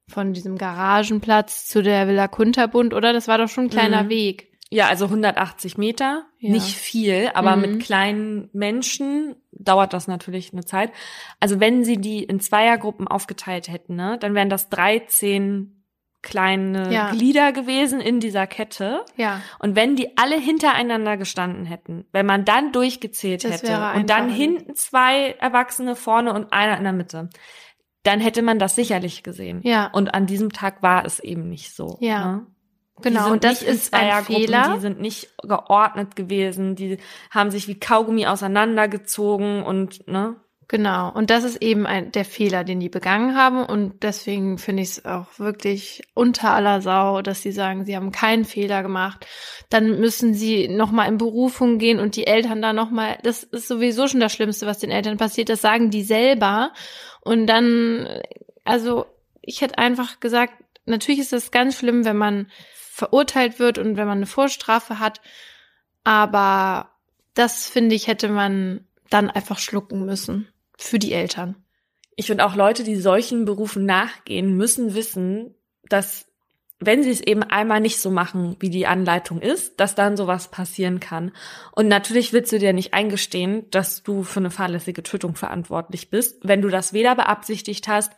von diesem Garagenplatz zu der Villa Kunterbund, oder? Das war doch schon ein kleiner mhm. Weg. Ja, also 180 Meter, ja. nicht viel, aber mhm. mit kleinen Menschen dauert das natürlich eine Zeit. Also wenn sie die in Zweiergruppen aufgeteilt hätten, ne, dann wären das 13 kleine ja. Glieder gewesen in dieser Kette. Ja. Und wenn die alle hintereinander gestanden hätten, wenn man dann durchgezählt das hätte und dann hinten zwei Erwachsene vorne und einer in der Mitte, dann hätte man das sicherlich gesehen. Ja. Und an diesem Tag war es eben nicht so. Ja. Ne? Genau, und das ist ein Fehler. Die sind nicht geordnet gewesen, die haben sich wie Kaugummi auseinandergezogen und ne. Genau. Und das ist eben ein, der Fehler, den die begangen haben. Und deswegen finde ich es auch wirklich unter aller Sau, dass sie sagen, sie haben keinen Fehler gemacht. Dann müssen sie nochmal in Berufung gehen und die Eltern da nochmal, das ist sowieso schon das Schlimmste, was den Eltern passiert. Das sagen die selber. Und dann, also, ich hätte einfach gesagt, natürlich ist es ganz schlimm, wenn man verurteilt wird und wenn man eine Vorstrafe hat. Aber das finde ich, hätte man dann einfach schlucken müssen für die Eltern. Ich finde auch Leute, die solchen Berufen nachgehen, müssen wissen, dass wenn sie es eben einmal nicht so machen, wie die Anleitung ist, dass dann sowas passieren kann. Und natürlich willst du dir nicht eingestehen, dass du für eine fahrlässige Tötung verantwortlich bist, wenn du das weder beabsichtigt hast,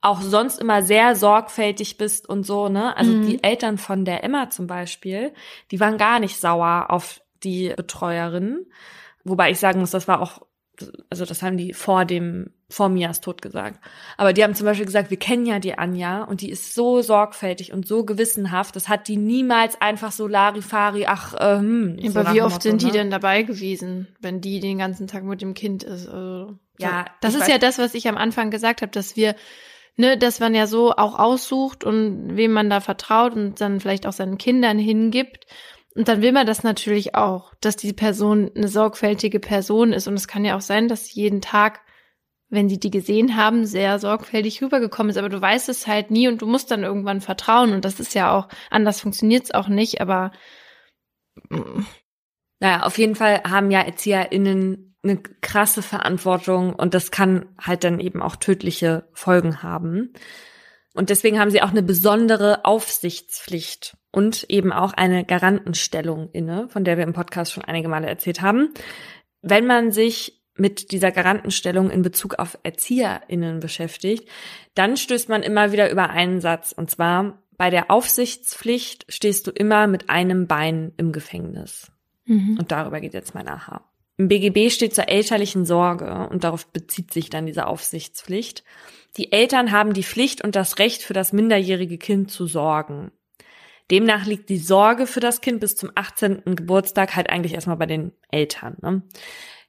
auch sonst immer sehr sorgfältig bist und so, ne? Also mhm. die Eltern von der Emma zum Beispiel, die waren gar nicht sauer auf die Betreuerin. Wobei ich sagen muss, das war auch also das haben die vor dem, vor Mias Tod gesagt. Aber die haben zum Beispiel gesagt, wir kennen ja die Anja und die ist so sorgfältig und so gewissenhaft. Das hat die niemals einfach so Larifari, ach, ähm. Ja, so aber wie oft sind die ne? denn dabei gewesen, wenn die den ganzen Tag mit dem Kind ist? Also, ja, das ist ja das, was ich am Anfang gesagt habe, dass wir ne, dass man ja so auch aussucht und wem man da vertraut und dann vielleicht auch seinen Kindern hingibt. Und dann will man das natürlich auch, dass die Person eine sorgfältige Person ist. Und es kann ja auch sein, dass jeden Tag, wenn sie die gesehen haben, sehr sorgfältig rübergekommen ist. Aber du weißt es halt nie und du musst dann irgendwann vertrauen. Und das ist ja auch, anders funktioniert es auch nicht, aber. Mm. Naja, auf jeden Fall haben ja ErzieherInnen eine krasse Verantwortung und das kann halt dann eben auch tödliche Folgen haben. Und deswegen haben sie auch eine besondere Aufsichtspflicht und eben auch eine Garantenstellung inne, von der wir im Podcast schon einige Male erzählt haben. Wenn man sich mit dieser Garantenstellung in Bezug auf ErzieherInnen beschäftigt, dann stößt man immer wieder über einen Satz. Und zwar, bei der Aufsichtspflicht stehst du immer mit einem Bein im Gefängnis. Mhm. Und darüber geht jetzt mein Aha. Im BGB steht zur elterlichen Sorge und darauf bezieht sich dann diese Aufsichtspflicht. Die Eltern haben die Pflicht und das Recht für das minderjährige Kind zu sorgen. Demnach liegt die Sorge für das Kind bis zum 18. Geburtstag halt eigentlich erstmal bei den Eltern. Ne?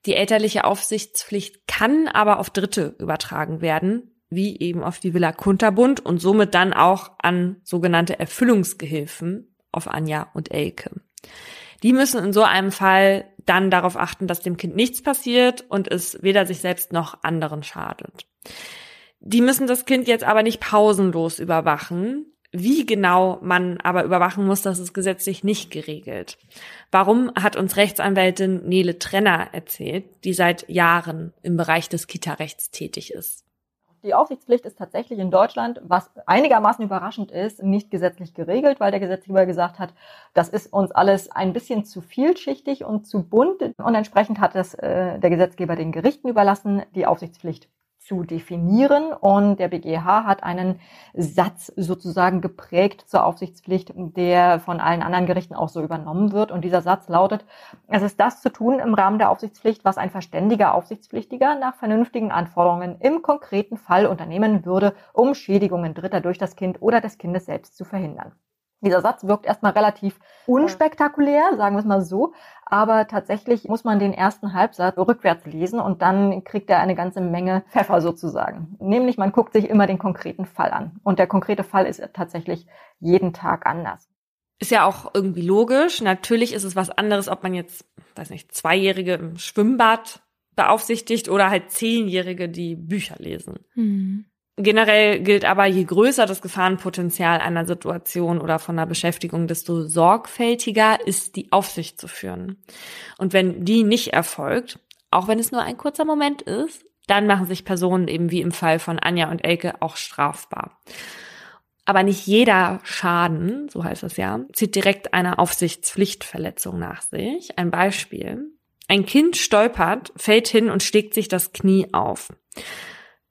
Die elterliche Aufsichtspflicht kann aber auf Dritte übertragen werden, wie eben auf die Villa Kunterbund und somit dann auch an sogenannte Erfüllungsgehilfen auf Anja und Elke. Die müssen in so einem Fall dann darauf achten, dass dem Kind nichts passiert und es weder sich selbst noch anderen schadet. Die müssen das Kind jetzt aber nicht pausenlos überwachen, wie genau man aber überwachen muss, das ist gesetzlich nicht geregelt. Warum hat uns Rechtsanwältin Nele Trenner erzählt, die seit Jahren im Bereich des Kita-Rechts tätig ist? Die Aufsichtspflicht ist tatsächlich in Deutschland, was einigermaßen überraschend ist, nicht gesetzlich geregelt, weil der Gesetzgeber gesagt hat, das ist uns alles ein bisschen zu vielschichtig und zu bunt und entsprechend hat es äh, der Gesetzgeber den Gerichten überlassen, die Aufsichtspflicht zu definieren. Und der BGH hat einen Satz sozusagen geprägt zur Aufsichtspflicht, der von allen anderen Gerichten auch so übernommen wird. Und dieser Satz lautet, es ist das zu tun im Rahmen der Aufsichtspflicht, was ein verständiger Aufsichtspflichtiger nach vernünftigen Anforderungen im konkreten Fall unternehmen würde, um Schädigungen Dritter durch das Kind oder des Kindes selbst zu verhindern. Dieser Satz wirkt erstmal relativ unspektakulär, sagen wir es mal so, aber tatsächlich muss man den ersten Halbsatz rückwärts lesen und dann kriegt er eine ganze Menge Pfeffer sozusagen. Nämlich man guckt sich immer den konkreten Fall an und der konkrete Fall ist tatsächlich jeden Tag anders. Ist ja auch irgendwie logisch. Natürlich ist es was anderes, ob man jetzt, weiß nicht, Zweijährige im Schwimmbad beaufsichtigt oder halt Zehnjährige, die Bücher lesen. Mhm. Generell gilt aber, je größer das Gefahrenpotenzial einer Situation oder von einer Beschäftigung, desto sorgfältiger ist die Aufsicht zu führen. Und wenn die nicht erfolgt, auch wenn es nur ein kurzer Moment ist, dann machen sich Personen eben wie im Fall von Anja und Elke auch strafbar. Aber nicht jeder Schaden, so heißt es ja, zieht direkt eine Aufsichtspflichtverletzung nach sich. Ein Beispiel. Ein Kind stolpert, fällt hin und schlägt sich das Knie auf.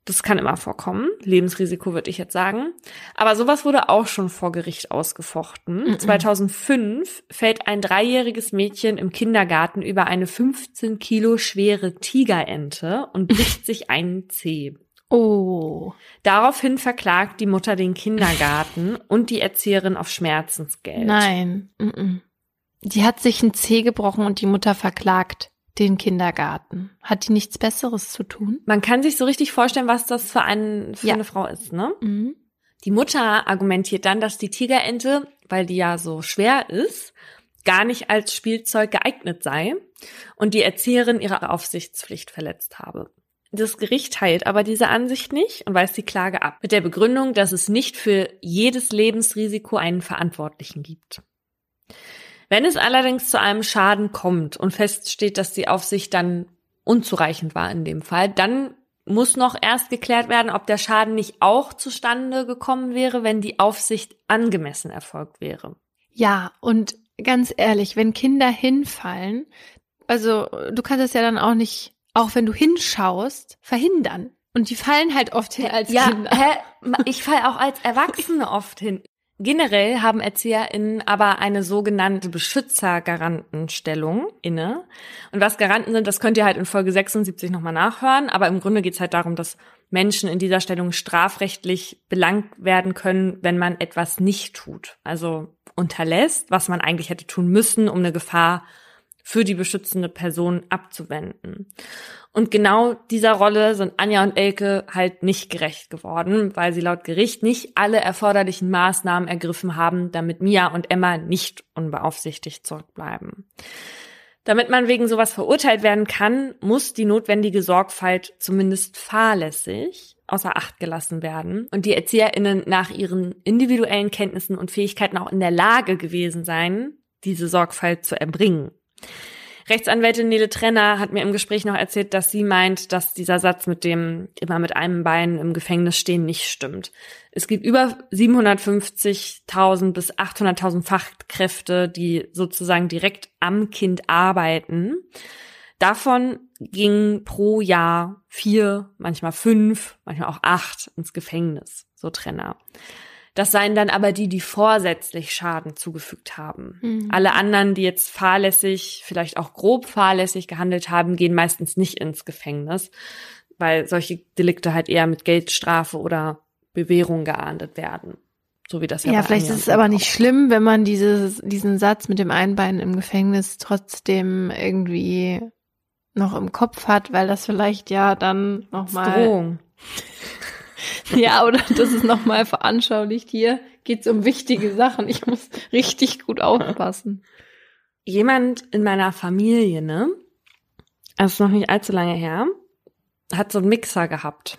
Das kann immer vorkommen. Lebensrisiko würde ich jetzt sagen. Aber sowas wurde auch schon vor Gericht ausgefochten. Mm -mm. 2005 fällt ein dreijähriges Mädchen im Kindergarten über eine 15 Kilo schwere Tigerente und bricht sich einen Zeh. Oh. Daraufhin verklagt die Mutter den Kindergarten und die Erzieherin auf Schmerzensgeld. Nein. Mm die hat sich einen Zeh gebrochen und die Mutter verklagt den Kindergarten? Hat die nichts Besseres zu tun? Man kann sich so richtig vorstellen, was das für, ein, für Ja. eine Frau ist, ne? Mhm. Die Mutter argumentiert dann, dass die Tigerente, weil die ja so schwer ist, gar nicht als Spielzeug geeignet sei und die Erzieherin ihre Aufsichtspflicht verletzt habe. Das Gericht teilt aber diese Ansicht nicht und weist die Klage ab, mit der Begründung, dass es nicht für jedes Lebensrisiko einen Verantwortlichen gibt. Wenn es allerdings zu einem Schaden kommt und feststeht, dass die Aufsicht dann unzureichend war in dem Fall, dann muss noch erst geklärt werden, ob der Schaden nicht auch zustande gekommen wäre, wenn die Aufsicht angemessen erfolgt wäre. Ja, und ganz ehrlich, wenn Kinder hinfallen, also du kannst es ja dann auch nicht, auch wenn du hinschaust, verhindern. Und die fallen halt oft hin als Kinder. hä? Ich falle auch als Erwachsene oft hin. Generell haben ErzieherInnen aber eine sogenannte Beschützergarantenstellung inne. Und was Garanten sind, das könnt ihr halt in Folge 76 nochmal nachhören. Aber im Grunde geht es halt darum, dass Menschen in dieser Stellung strafrechtlich belangt werden können, wenn man etwas nicht tut. Also unterlässt, was man eigentlich hätte tun müssen, um eine Gefahr für die beschützende Person abzuwenden. Und genau dieser Rolle sind Anja und Elke halt nicht gerecht geworden, weil sie laut Gericht nicht alle erforderlichen Maßnahmen ergriffen haben, damit Mia und Emma nicht unbeaufsichtigt zurückbleiben. Damit man wegen sowas verurteilt werden kann, muss die notwendige Sorgfalt zumindest fahrlässig außer Acht gelassen werden und die ErzieherInnen nach ihren individuellen Kenntnissen und Fähigkeiten auch in der Lage gewesen sein, diese Sorgfalt zu erbringen. Rechtsanwältin Nele Trenner hat mir im Gespräch noch erzählt, dass sie meint, dass dieser Satz mit dem immer mit einem Bein im Gefängnis stehen nicht stimmt. Es gibt über 750.000 bis 800.000 Fachkräfte, die sozusagen direkt am Kind arbeiten. Davon gingen pro Jahr vier, manchmal fünf, manchmal auch acht ins Gefängnis, so Trenner. Das seien dann aber die, die vorsätzlich Schaden zugefügt haben. Mhm. Alle anderen, die jetzt fahrlässig, vielleicht auch grob fahrlässig gehandelt haben, gehen meistens nicht ins Gefängnis, weil solche Delikte halt eher mit Geldstrafe oder Bewährung geahndet werden. So wie das ja Ja, vielleicht ist es aber nicht schlimm, wenn man dieses, diesen Satz mit dem Einbein im Gefängnis trotzdem irgendwie noch im Kopf hat, weil das vielleicht ja dann nochmal. Drohung. Ja, oder das ist nochmal veranschaulicht. Hier geht's um wichtige Sachen. Ich muss richtig gut aufpassen. Jemand in meiner Familie, ne? Das ist noch nicht allzu lange her, hat so einen Mixer gehabt.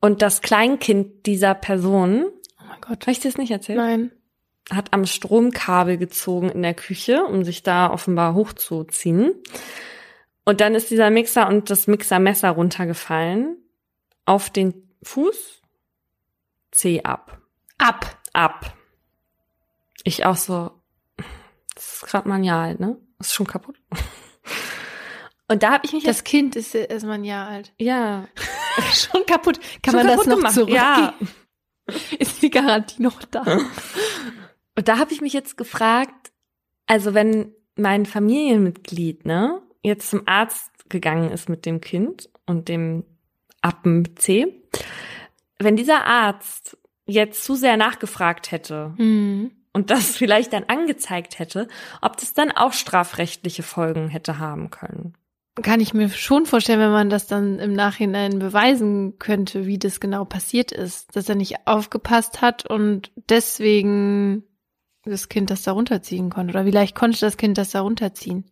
Und das Kleinkind dieser Person, Oh mein Gott. habe ich dir das nicht erzählt? Nein. hat am Stromkabel gezogen in der Küche, um sich da offenbar hochzuziehen. Und dann ist dieser Mixer und das Mixermesser runtergefallen auf den Fuß. C ab. Ab. Ab. Ich auch so, das ist gerade manial, ne? Das ist schon kaputt. Und da habe ich mich Das Kind ist erst mal ein Jahr alt. ja Schon kaputt. Kann schon man das kaputt noch gemacht. zurückgeben? Ja. Ist die Garantie noch da? Und da habe ich mich jetzt gefragt, also wenn mein Familienmitglied, ne, jetzt zum Arzt gegangen ist mit dem Kind und dem Appen C, wenn dieser Arzt jetzt zu sehr nachgefragt hätte Hm. und das vielleicht dann angezeigt hätte, ob das dann auch strafrechtliche Folgen hätte haben können. Kann ich mir schon vorstellen, wenn man das dann im Nachhinein beweisen könnte, wie das genau passiert ist. Dass er nicht aufgepasst hat und deswegen das Kind das da runterziehen konnte. Oder vielleicht konnte das Kind das da runterziehen.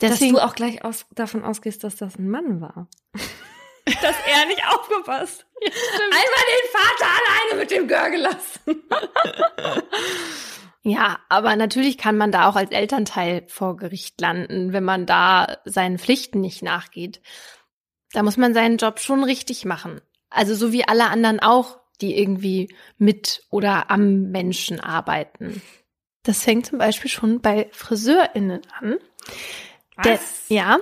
Deswegen, dass du auch gleich aus, davon ausgehst, dass das ein Mann war. Dass er nicht aufgepasst. Einmal den Vater alleine mit dem Gör gelassen. Ja, aber natürlich kann man da auch als Elternteil vor Gericht landen, wenn man da seinen Pflichten nicht nachgeht. Da muss man seinen Job schon richtig machen. Also so wie alle anderen auch, die irgendwie mit oder am Menschen arbeiten. Das fängt zum Beispiel schon bei FriseurInnen an. Der, ja,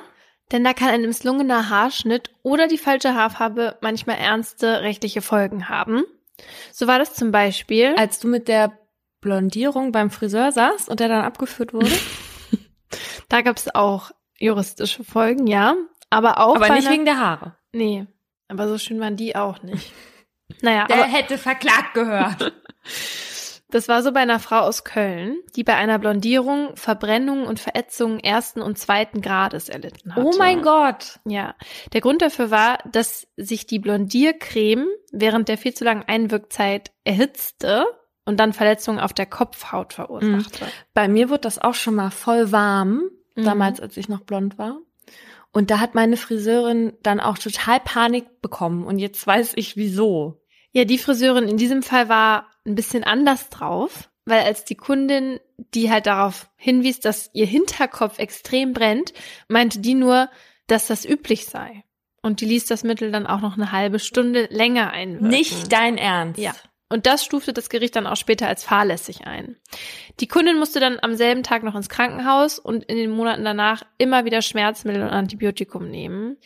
denn da kann ein misslungener Haarschnitt oder die falsche Haarfarbe manchmal ernste rechtliche Folgen haben. So war das zum Beispiel. Als du mit der Blondierung beim Friseur saßt und der dann abgeführt wurde? Da gab es auch juristische Folgen, ja. Aber auch aber nicht einer, wegen der Haare. Nee, aber so schön waren die auch nicht. Naja, Der aber hätte verklagt gehört. Das war so bei einer Frau aus Köln, die bei einer Blondierung Verbrennung und Verätzung ersten und zweiten Grades erlitten hatte. Oh mein Gott. Ja, der Grund dafür war, dass sich die Blondiercreme während der viel zu langen Einwirkzeit erhitzte und dann Verletzungen auf der Kopfhaut verursachte. Bei mir wurde das auch schon mal voll warm, Mhm. damals, als ich noch blond war. Und da hat meine Friseurin dann auch total Panik bekommen. Und jetzt weiß ich wieso. Ja, die Friseurin in diesem Fall war ein bisschen anders drauf, weil als die Kundin, die halt darauf hinwies, dass ihr Hinterkopf extrem brennt, meinte die nur, dass das üblich sei. Und die ließ das Mittel dann auch noch eine halbe Stunde länger einwirken. Nicht dein Ernst. Ja. Und das stufte das Gericht dann auch später als fahrlässig ein. Die Kundin musste dann am selben Tag noch ins Krankenhaus und in den Monaten danach immer wieder Schmerzmittel und Antibiotikum nehmen.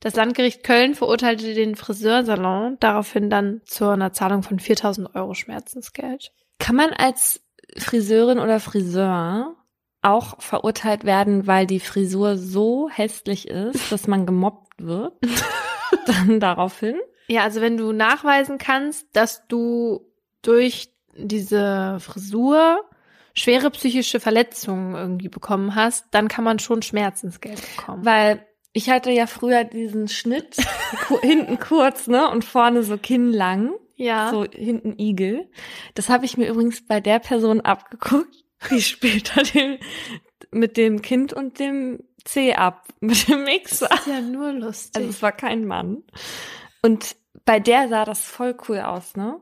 Das Landgericht Köln verurteilte den Friseursalon daraufhin dann zu einer Zahlung von 4000 Euro Schmerzensgeld. Kann man als Friseurin oder Friseur auch verurteilt werden, weil die Frisur so hässlich ist, dass man gemobbt wird? Dann daraufhin? Ja, also wenn du nachweisen kannst, dass du durch diese Frisur schwere psychische Verletzungen irgendwie bekommen hast, dann kann man schon Schmerzensgeld bekommen. Weil ich hatte ja früher diesen Schnitt, hinten kurz, ne, und vorne so kinnlang, Ja. so hinten Igel. Das habe ich mir übrigens bei der Person abgeguckt, die später den, mit dem Kind und dem C ab, mit dem Mixer. ist ja nur lustig. Also es war kein Mann. Und bei der sah das voll cool aus, ne?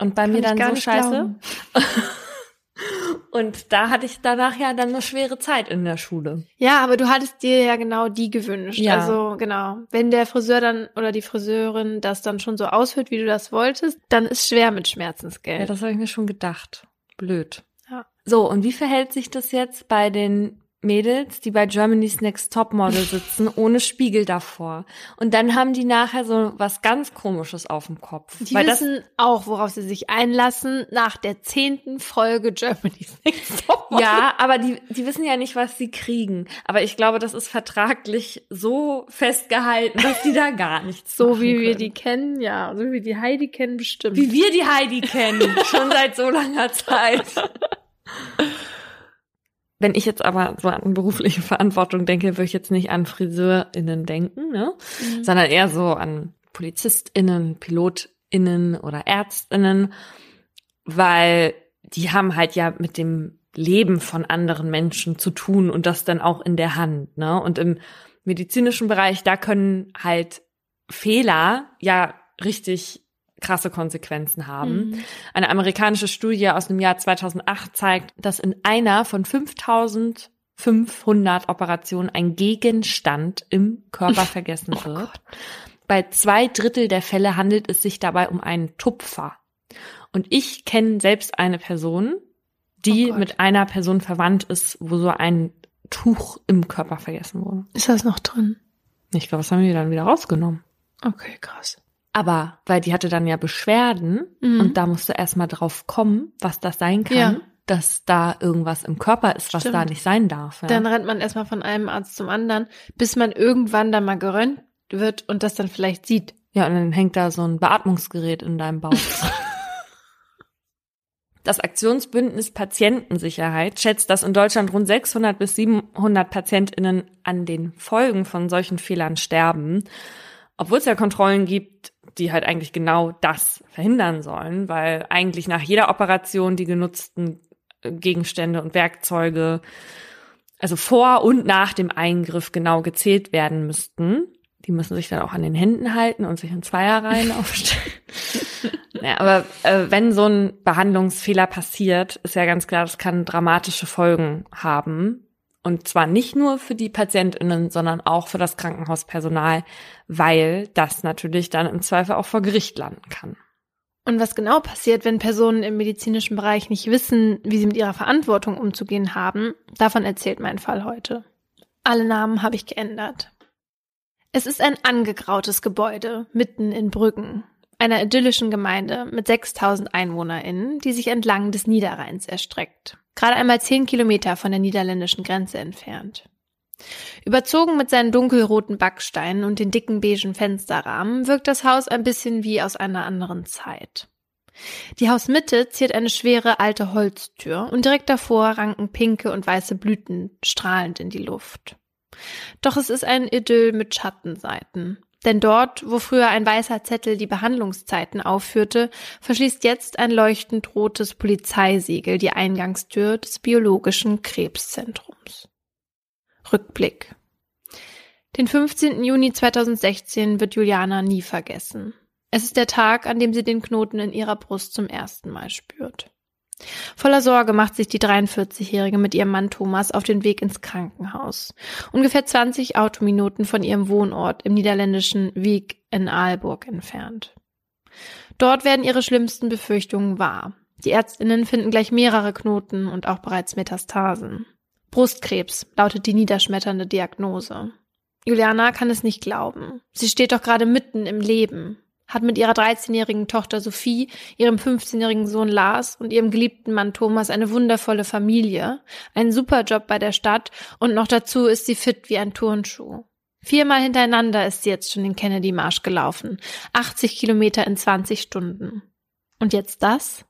Und bei Kann mir dann so scheiße. Und da hatte ich danach ja dann eine schwere Zeit in der Schule. Ja, aber du hattest dir ja genau die gewünscht. Ja. Also genau, wenn der Friseur dann oder die Friseurin das dann schon so ausführt, wie du das wolltest, dann ist schwer mit Ja, Schmerzensgeld. das habe ich mir schon gedacht. Blöd. Ja. So, und wie verhält sich das jetzt bei den Mädels, die bei Germany's Next Topmodel sitzen, ohne Spiegel davor? Und dann haben die nachher so was ganz Komisches auf dem Kopf. die Weil wissen auch, worauf sie sich einlassen nach der zehnten Folge Germany's Next Topmodel. ja, aber die, die wissen ja nicht, was sie kriegen. Aber ich glaube, das ist vertraglich so festgehalten, dass die da gar nichts So wie wir können. die kennen, ja. So wie wir die Heidi kennen, bestimmt. Wie wir die Heidi kennen, schon seit so langer Zeit. Wenn ich jetzt aber so an berufliche Verantwortung denke, würde ich jetzt nicht an FriseurInnen denken, ne? Mhm. sondern eher so an PolizistInnen, PilotInnen oder ÄrztInnen, weil die haben halt ja mit dem Leben von anderen Menschen zu tun und das dann auch in der Hand, ne? Und im medizinischen Bereich, da können halt Fehler ja richtig krasse Konsequenzen haben. Mhm. Eine amerikanische Studie aus dem Jahr 2008 zeigt, dass in einer von 5500 Operationen ein Gegenstand im Körper vergessen Oh wird. Bei zwei Drittel der Fälle handelt es sich dabei um einen Tupfer. Und ich kenne selbst eine Person, die Oh Gott. mit einer Person verwandt ist, wo so ein Tuch im Körper vergessen wurde. Ist das noch drin? Ich glaube, das haben wir dann wieder rausgenommen. Okay, krass. Aber weil die hatte dann ja Beschwerden Mhm. und da musste erstmal drauf kommen, was das sein kann, Ja. dass da irgendwas im Körper ist, was Stimmt. da nicht sein darf. Ja. Dann rennt man erstmal von einem Arzt zum anderen, bis man irgendwann dann mal gerönt wird und das dann vielleicht sieht. ja, und dann hängt da so ein Beatmungsgerät in deinem Bauch. Das Aktionsbündnis Patientensicherheit schätzt, dass in Deutschland rund 600 bis 700 PatientInnen an den Folgen von solchen Fehlern sterben, obwohl es ja Kontrollen gibt, die halt eigentlich genau das verhindern sollen, weil eigentlich nach jeder Operation die genutzten äh, Gegenstände und Werkzeuge, also vor und nach dem Eingriff genau gezählt werden müssten. Die müssen sich dann auch an den Händen halten und sich in Zweierreihen aufstellen. Ja, aber äh, wenn so ein Behandlungsfehler passiert, ist ja ganz klar, das kann dramatische Folgen haben. Und zwar nicht nur für die PatientInnen, sondern auch für das Krankenhauspersonal, weil das natürlich dann im Zweifel auch vor Gericht landen kann. Und was genau passiert, wenn Personen im medizinischen Bereich nicht wissen, wie sie mit ihrer Verantwortung umzugehen haben, davon erzählt mein Fall heute. Alle Namen habe ich geändert. Es ist ein angegrautes Gebäude mitten in Brüggen, einer idyllischen Gemeinde mit 6000 EinwohnerInnen, die sich entlang des Niederrheins erstreckt. Gerade einmal 10 Kilometer von der niederländischen Grenze entfernt. Überzogen mit seinen dunkelroten Backsteinen und den dicken beigen Fensterrahmen wirkt das Haus ein bisschen wie aus einer anderen Zeit. Die Hausmitte ziert eine schwere alte Holztür und direkt davor ranken pinke und weiße Blüten strahlend in die Luft. Doch es ist ein Idyll mit Schattenseiten. Denn dort, wo früher ein weißer Zettel die Behandlungszeiten aufführte, verschließt jetzt ein leuchtend rotes Polizeisiegel die Eingangstür des biologischen Krebszentrums. Rückblick. Den 15. Juni 2016 wird Juliana nie vergessen. Es ist der Tag, an dem sie den Knoten in ihrer Brust zum ersten Mal spürt. Voller Sorge macht sich die 43-Jährige mit ihrem Mann Thomas auf den Weg ins Krankenhaus. Ungefähr 20 Autominuten von ihrem Wohnort im niederländischen Wieg in Aalburg entfernt. Dort werden ihre schlimmsten Befürchtungen wahr. Die Ärztinnen finden gleich mehrere Knoten und auch bereits Metastasen. Brustkrebs lautet die niederschmetternde Diagnose. Juliana kann es nicht glauben. Sie steht doch gerade mitten im Leben hat mit ihrer 13-jährigen Tochter Sophie, ihrem 15-jährigen Sohn Lars und ihrem geliebten Mann Thomas eine wundervolle Familie, einen super Job bei der Stadt und noch dazu ist sie fit wie ein Turnschuh. Viermal hintereinander ist sie jetzt schon den Kennedy Marsch gelaufen. 80 Kilometer in 20 Stunden. Und jetzt das?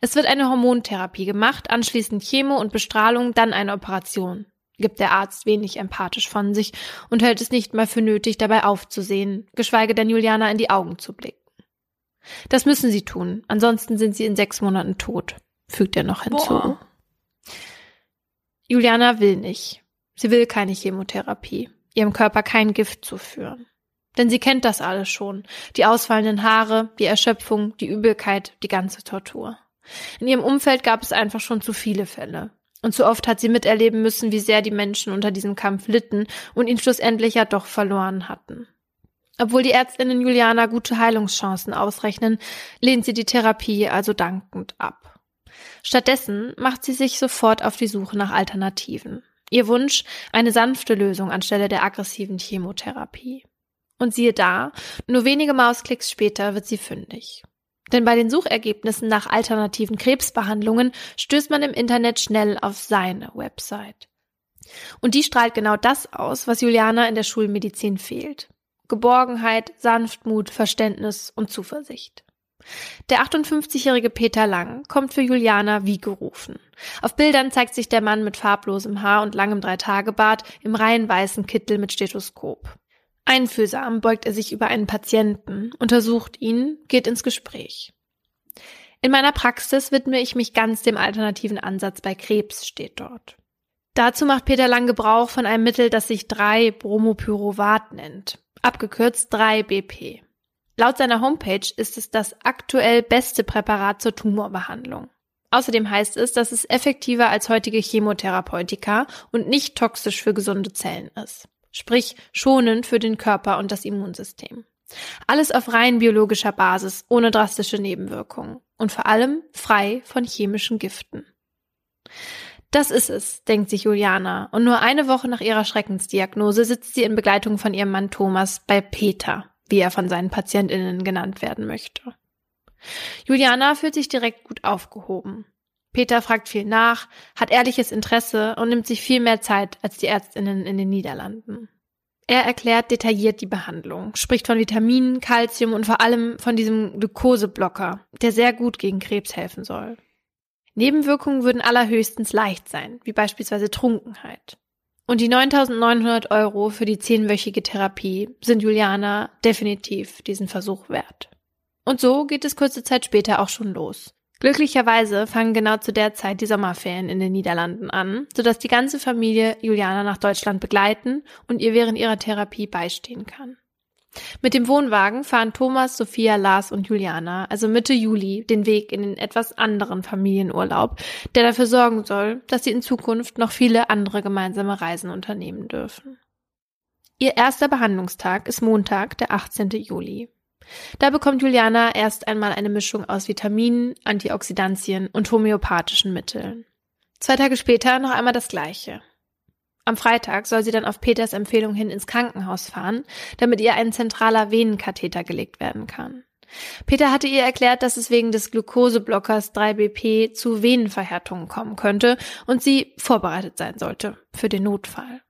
Es wird eine Hormontherapie gemacht, anschließend Chemo und Bestrahlung, dann eine Operation gibt der Arzt wenig empathisch von sich und hält es nicht mal für nötig, dabei aufzusehen, geschweige denn Juliana in die Augen zu blicken. Das müssen sie tun, ansonsten sind sie in sechs Monaten tot, fügt er noch hinzu. Boah. Juliana will nicht. Sie will keine Chemotherapie, ihrem Körper kein Gift zuführen. Denn sie kennt das alles schon. Die ausfallenden Haare, die Erschöpfung, die Übelkeit, die ganze Tortur. In ihrem Umfeld gab es einfach schon zu viele Fälle. Und zu oft hat sie miterleben müssen, wie sehr die Menschen unter diesem Kampf litten und ihn schlussendlich ja doch verloren hatten. Obwohl die Ärztinnen Juliana gute Heilungschancen ausrechnen, lehnt sie die Therapie also dankend ab. Stattdessen macht sie sich sofort auf die Suche nach Alternativen. Ihr Wunsch, eine sanfte Lösung anstelle der aggressiven Chemotherapie. Und siehe da, nur wenige Mausklicks später wird sie fündig. Denn bei den Suchergebnissen nach alternativen Krebsbehandlungen stößt man im Internet schnell auf seine Website. Und die strahlt genau das aus, was Juliana in der Schulmedizin fehlt. Geborgenheit, Sanftmut, Verständnis und Zuversicht. Der 58-jährige Peter Lang kommt für Juliana wie gerufen. Auf Bildern zeigt sich der Mann mit farblosem Haar und langem Dreitagebart im rein weißen Kittel mit Stethoskop. Einfühlsam beugt er sich über einen Patienten, untersucht ihn, geht ins Gespräch. In meiner Praxis widme ich mich ganz dem alternativen Ansatz bei Krebs, steht dort. Dazu macht Peter Lang Gebrauch von einem Mittel, das sich 3-Bromopyruvat nennt, abgekürzt 3-BP. Laut seiner Homepage ist es das aktuell beste Präparat zur Tumorbehandlung. Außerdem heißt es, dass es effektiver als heutige Chemotherapeutika und nicht toxisch für gesunde Zellen ist sprich schonend für den Körper und das Immunsystem. Alles auf rein biologischer Basis, ohne drastische Nebenwirkungen und vor allem frei von chemischen Giften. Das ist es, denkt sich Juliana, und nur eine Woche nach ihrer Schreckensdiagnose sitzt sie in Begleitung von ihrem Mann Thomas bei Peter, wie er von seinen Patientinnen genannt werden möchte. Juliana fühlt sich direkt gut aufgehoben. Peter fragt viel nach, hat ehrliches Interesse und nimmt sich viel mehr Zeit als die Ärztinnen in den Niederlanden. Er erklärt detailliert die Behandlung, spricht von Vitaminen, Kalzium und vor allem von diesem Glukoseblocker, der sehr gut gegen Krebs helfen soll. Nebenwirkungen würden allerhöchstens leicht sein, wie beispielsweise Trunkenheit. Und die 9900 Euro für die zehnwöchige Therapie sind Juliana definitiv diesen Versuch wert. Und so geht es kurze Zeit später auch schon los. Glücklicherweise fangen genau zu der Zeit die Sommerferien in den Niederlanden an, sodass die ganze Familie Juliana nach Deutschland begleiten und ihr während ihrer Therapie beistehen kann. Mit dem Wohnwagen fahren Thomas, Sophia, Lars und Juliana, also Mitte Juli, den Weg in den etwas anderen Familienurlaub, der dafür sorgen soll, dass sie in Zukunft noch viele andere gemeinsame Reisen unternehmen dürfen. Ihr erster Behandlungstag ist Montag, der 18. Juli. Da bekommt Juliana erst einmal eine Mischung aus Vitaminen, Antioxidantien und homöopathischen Mitteln. Zwei Tage später noch einmal das Gleiche. Am Freitag soll sie dann auf Peters Empfehlung hin ins Krankenhaus fahren, damit ihr ein zentraler Venenkatheter gelegt werden kann. Peter hatte ihr erklärt, dass es wegen des Glukoseblockers 3BP zu Venenverhärtungen kommen könnte und sie vorbereitet sein sollte für den Notfall.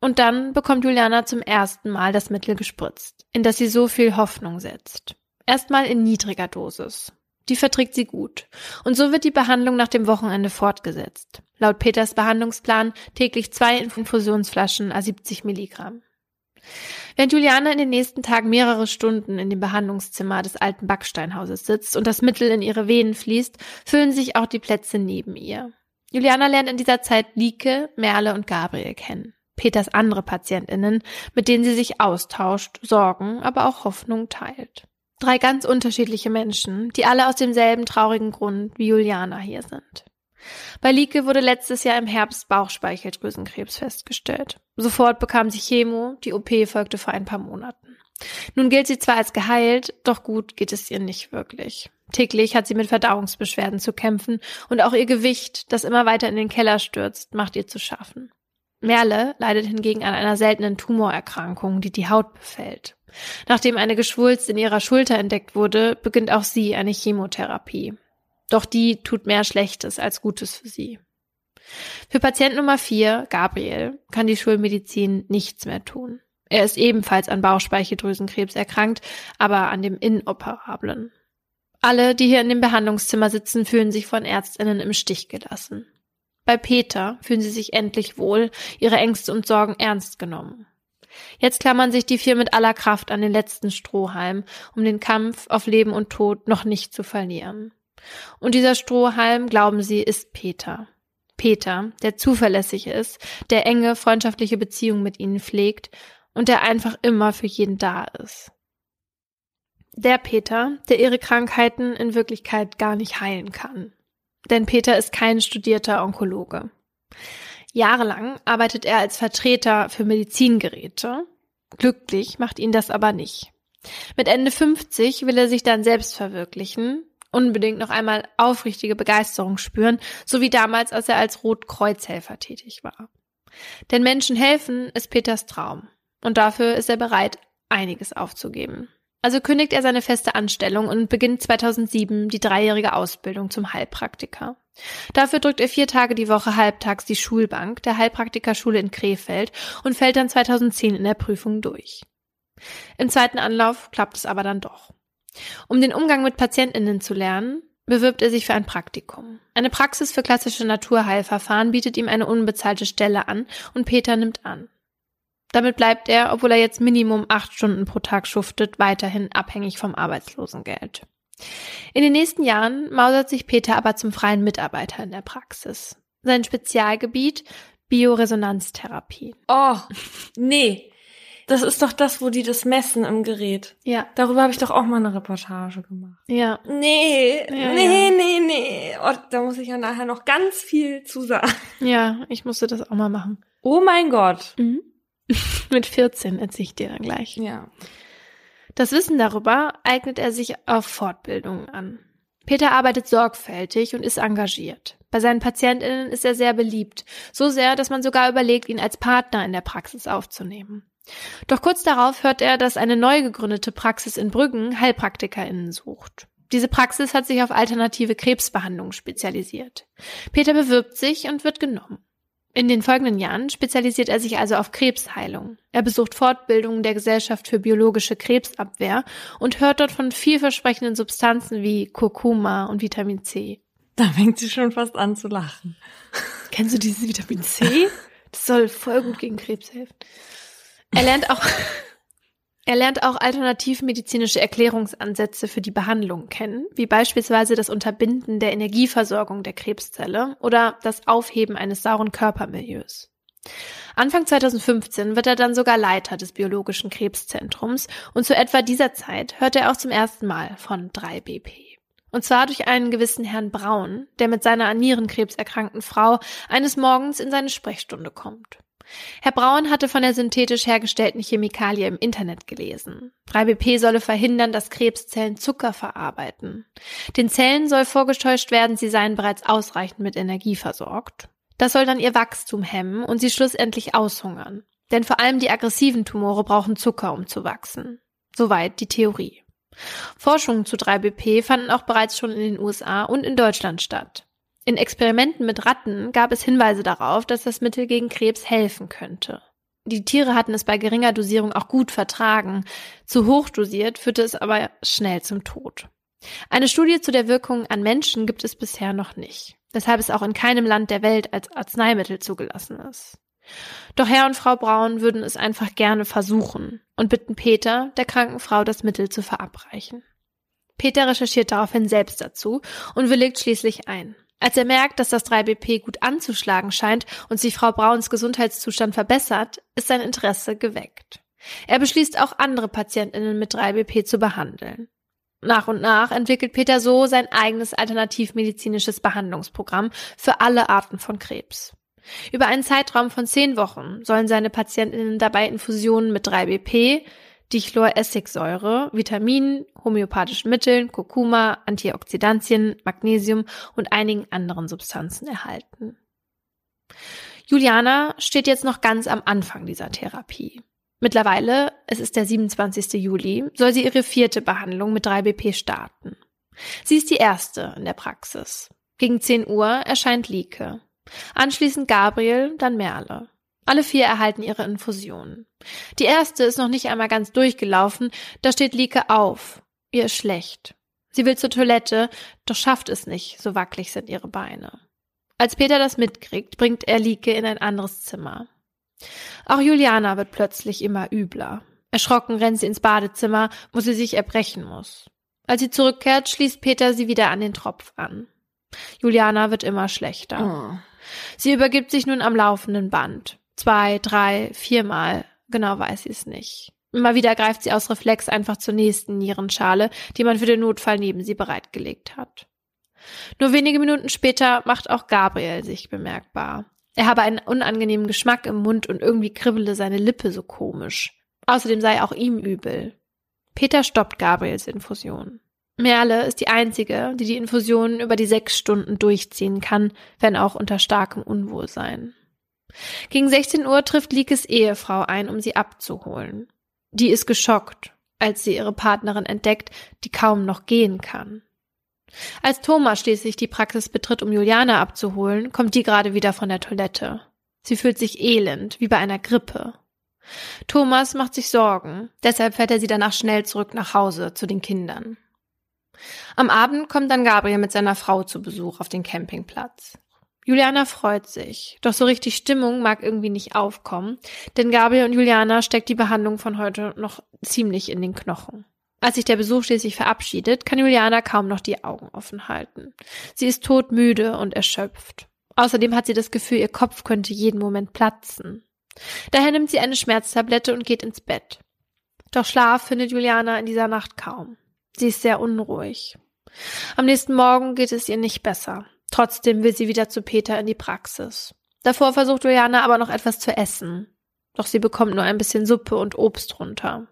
Und dann bekommt Juliana zum ersten Mal das Mittel gespritzt, in das sie so viel Hoffnung setzt. Erstmal in niedriger Dosis. Die verträgt sie gut. Und so wird die Behandlung nach dem Wochenende fortgesetzt. Laut Peters Behandlungsplan täglich zwei Infusionsflaschen a 70 Milligramm. Während Juliane in den nächsten Tagen mehrere Stunden in dem Behandlungszimmer des alten Backsteinhauses sitzt und das Mittel in ihre Venen fließt, füllen sich auch die Plätze neben ihr. Juliana lernt in dieser Zeit Lieke, Merle und Gabriel kennen. Peters andere PatientInnen, mit denen sie sich austauscht, Sorgen, aber auch Hoffnung teilt. Drei ganz unterschiedliche Menschen, die alle aus demselben traurigen Grund wie Juliana hier sind. Bei Lieke wurde letztes Jahr im Herbst Bauchspeicheldrüsenkrebs festgestellt. Sofort bekam sie Chemo, die OP folgte vor ein paar Monaten. Nun gilt sie zwar als geheilt, doch gut geht es ihr nicht wirklich. Täglich hat sie mit Verdauungsbeschwerden zu kämpfen und auch ihr Gewicht, das immer weiter in den Keller stürzt, macht ihr zu schaffen. Merle leidet hingegen an einer seltenen Tumorerkrankung, die die Haut befällt. Nachdem eine Geschwulst in ihrer Schulter entdeckt wurde, beginnt auch sie eine Chemotherapie. Doch die tut mehr Schlechtes als Gutes für sie. Für Patient Nummer 4, Gabriel, kann die Schulmedizin nichts mehr tun. Er ist ebenfalls an Bauchspeicheldrüsenkrebs erkrankt, aber an dem inoperablen. Alle, die hier in dem Behandlungszimmer sitzen, fühlen sich von Ärztinnen im Stich gelassen. Bei Peter fühlen sie sich endlich wohl, ihre Ängste und Sorgen ernst genommen. Jetzt klammern sich die vier mit aller Kraft an den letzten Strohhalm, um den Kampf auf Leben und Tod noch nicht zu verlieren. Und dieser Strohhalm, glauben sie, ist Peter. Peter, der zuverlässig ist, der enge freundschaftliche Beziehungen mit ihnen pflegt und der einfach immer für jeden da ist. Der Peter, der ihre Krankheiten in Wirklichkeit gar nicht heilen kann. Denn Peter ist kein studierter Onkologe. Jahrelang arbeitet er als Vertreter für Medizingeräte. Glücklich macht ihn das aber nicht. Mit Ende 50 will er sich dann selbst verwirklichen, unbedingt noch einmal aufrichtige Begeisterung spüren, so wie damals, als er als Rotkreuzhelfer tätig war. Denn Menschen helfen ist Peters Traum. Und dafür ist er bereit, einiges aufzugeben. Also kündigt er seine feste Anstellung und beginnt 2007 die dreijährige Ausbildung zum Heilpraktiker. Dafür drückt er vier Tage die Woche halbtags die Schulbank der Heilpraktikerschule in Krefeld und fällt dann 2010 in der Prüfung durch. Im zweiten Anlauf klappt es aber dann doch. Um den Umgang mit PatientInnen zu lernen, bewirbt er sich für ein Praktikum. Eine Praxis für klassische Naturheilverfahren bietet ihm eine unbezahlte Stelle an und Peter nimmt an. Damit bleibt er, obwohl er jetzt Minimum acht Stunden pro Tag schuftet, weiterhin abhängig vom Arbeitslosengeld. In den nächsten Jahren mausert sich Peter aber zum freien Mitarbeiter in der Praxis. Sein Spezialgebiet Bioresonanztherapie. Oh, nee. Das ist doch das, wo die das messen im Gerät. Ja. Darüber habe ich doch auch mal eine Reportage gemacht. Ja. Nee, Ja, nee, ja. nee, nee. Oh, da muss ich ja nachher noch ganz viel zu sagen. Ja, ich musste das auch mal machen. Oh mein Gott. Mhm. Mit 14 erzähle ich dir dann gleich. Ja. Das Wissen darüber eignet er sich auf Fortbildungen an. Peter arbeitet sorgfältig und ist engagiert. Bei seinen PatientInnen ist er sehr beliebt. So sehr, dass man sogar überlegt, ihn als Partner in der Praxis aufzunehmen. Doch kurz darauf hört er, dass eine neu gegründete Praxis in Brüggen HeilpraktikerInnen sucht. Diese Praxis hat sich auf alternative Krebsbehandlungen spezialisiert. Peter bewirbt sich und wird genommen. In den folgenden Jahren spezialisiert er sich also auf Krebsheilung. Er besucht Fortbildungen der Gesellschaft für biologische Krebsabwehr und hört dort von vielversprechenden Substanzen wie Kurkuma und Vitamin C. Da fängt sie schon fast an zu lachen. Kennst du dieses Vitamin C? Das soll voll gut gegen Krebs helfen. Er lernt auch, er lernt auch alternativmedizinische Erklärungsansätze für die Behandlung kennen, wie beispielsweise das Unterbinden der Energieversorgung der Krebszelle oder das Aufheben eines sauren Körpermilieus. Anfang 2015 wird er dann sogar Leiter des biologischen Krebszentrums und zu etwa dieser Zeit hört er auch zum ersten Mal von 3BP. Und zwar durch einen gewissen Herrn Braun, der mit seiner an Nierenkrebs erkrankten Frau eines Morgens in seine Sprechstunde kommt. Herr Braun hatte von der synthetisch hergestellten Chemikalie im Internet gelesen. 3BP solle verhindern, dass Krebszellen Zucker verarbeiten. Den Zellen soll vorgetäuscht werden, sie seien bereits ausreichend mit Energie versorgt. Das soll dann ihr Wachstum hemmen und sie schlussendlich aushungern. Denn vor allem die aggressiven Tumore brauchen Zucker, um zu wachsen. Soweit die Theorie. Forschungen zu 3BP fanden auch bereits schon in den USA und in Deutschland statt. In Experimenten mit Ratten gab es Hinweise darauf, dass das Mittel gegen Krebs helfen könnte. Die Tiere hatten es bei geringer Dosierung auch gut vertragen. Zu hoch dosiert führte es aber schnell zum Tod. Eine Studie zu der Wirkung an Menschen gibt es bisher noch nicht, weshalb es auch in keinem Land der Welt als Arzneimittel zugelassen ist. Doch Herr und Frau Braun würden es einfach gerne versuchen und bitten Peter, der kranken Frau das Mittel zu verabreichen. Peter recherchiert daraufhin selbst dazu und willigt schließlich ein. Als er merkt, dass das 3BP gut anzuschlagen scheint und sich Frau Brauns Gesundheitszustand verbessert, ist sein Interesse geweckt. Er beschließt auch andere Patientinnen mit 3BP zu behandeln. Nach und nach entwickelt Peter so sein eigenes alternativmedizinisches Behandlungsprogramm für alle Arten von Krebs. Über einen Zeitraum von zehn Wochen sollen seine Patientinnen dabei Infusionen mit 3BP, Dichloressigsäure, Vitaminen, homöopathischen Mitteln, Kurkuma, Antioxidantien, Magnesium und einigen anderen Substanzen erhalten. Juliana steht jetzt noch ganz am Anfang dieser Therapie. Mittlerweile, es ist der 27. Juli, soll sie ihre vierte Behandlung mit 3BP starten. Sie ist die erste in der Praxis. Gegen 10 Uhr erscheint Lieke. Anschließend Gabriel, dann Merle. Alle vier erhalten ihre Infusionen. Die erste ist noch nicht einmal ganz durchgelaufen, da steht Lieke auf. Ihr ist schlecht. Sie will zur Toilette, doch schafft es nicht, so wackelig sind ihre Beine. Als Peter das mitkriegt, bringt er Lieke in ein anderes Zimmer. Auch Juliana wird plötzlich immer übler. Erschrocken rennt sie ins Badezimmer, wo sie sich erbrechen muss. Als sie zurückkehrt, schließt Peter sie wieder an den Tropf an. Juliana wird immer schlechter. Oh. Sie übergibt sich nun am laufenden Band. Zwei, drei, viermal. Genau weiß sie es nicht. Immer wieder greift sie aus Reflex einfach zur nächsten Nierenschale, die man für den Notfall neben sie bereitgelegt hat. Nur wenige Minuten später macht auch Gabriel sich bemerkbar. Er habe einen unangenehmen Geschmack im Mund und irgendwie kribbele seine Lippe so komisch. Außerdem sei auch ihm übel. Peter stoppt Gabriels Infusion. Merle ist die einzige, die die Infusion über die sechs Stunden durchziehen kann, wenn auch unter starkem Unwohlsein. Gegen 16 Uhr trifft Likes Ehefrau ein, um sie abzuholen. Die ist geschockt, als sie ihre Partnerin entdeckt, die kaum noch gehen kann. Als Thomas schließlich die Praxis betritt, um Juliane abzuholen, kommt die gerade wieder von der Toilette. Sie fühlt sich elend, wie bei einer Grippe. Thomas macht sich Sorgen, deshalb fährt er sie danach schnell zurück nach Hause zu den Kindern. Am Abend kommt dann Gabriel mit seiner Frau zu Besuch auf den Campingplatz. Juliana freut sich, doch so richtig Stimmung mag irgendwie nicht aufkommen, denn Gabriel und Juliana steckt die Behandlung von heute noch ziemlich in den Knochen. Als sich der Besuch schließlich verabschiedet, kann Juliana kaum noch die Augen offen halten. Sie ist todmüde und erschöpft. Außerdem hat sie das Gefühl, ihr Kopf könnte jeden Moment platzen. Daher nimmt sie eine Schmerztablette und geht ins Bett. Doch Schlaf findet Juliana in dieser Nacht kaum. Sie ist sehr unruhig. Am nächsten Morgen geht es ihr nicht besser. Trotzdem will sie wieder zu Peter in die Praxis. Davor versucht Juliana aber noch etwas zu essen. Doch sie bekommt nur ein bisschen Suppe und Obst runter.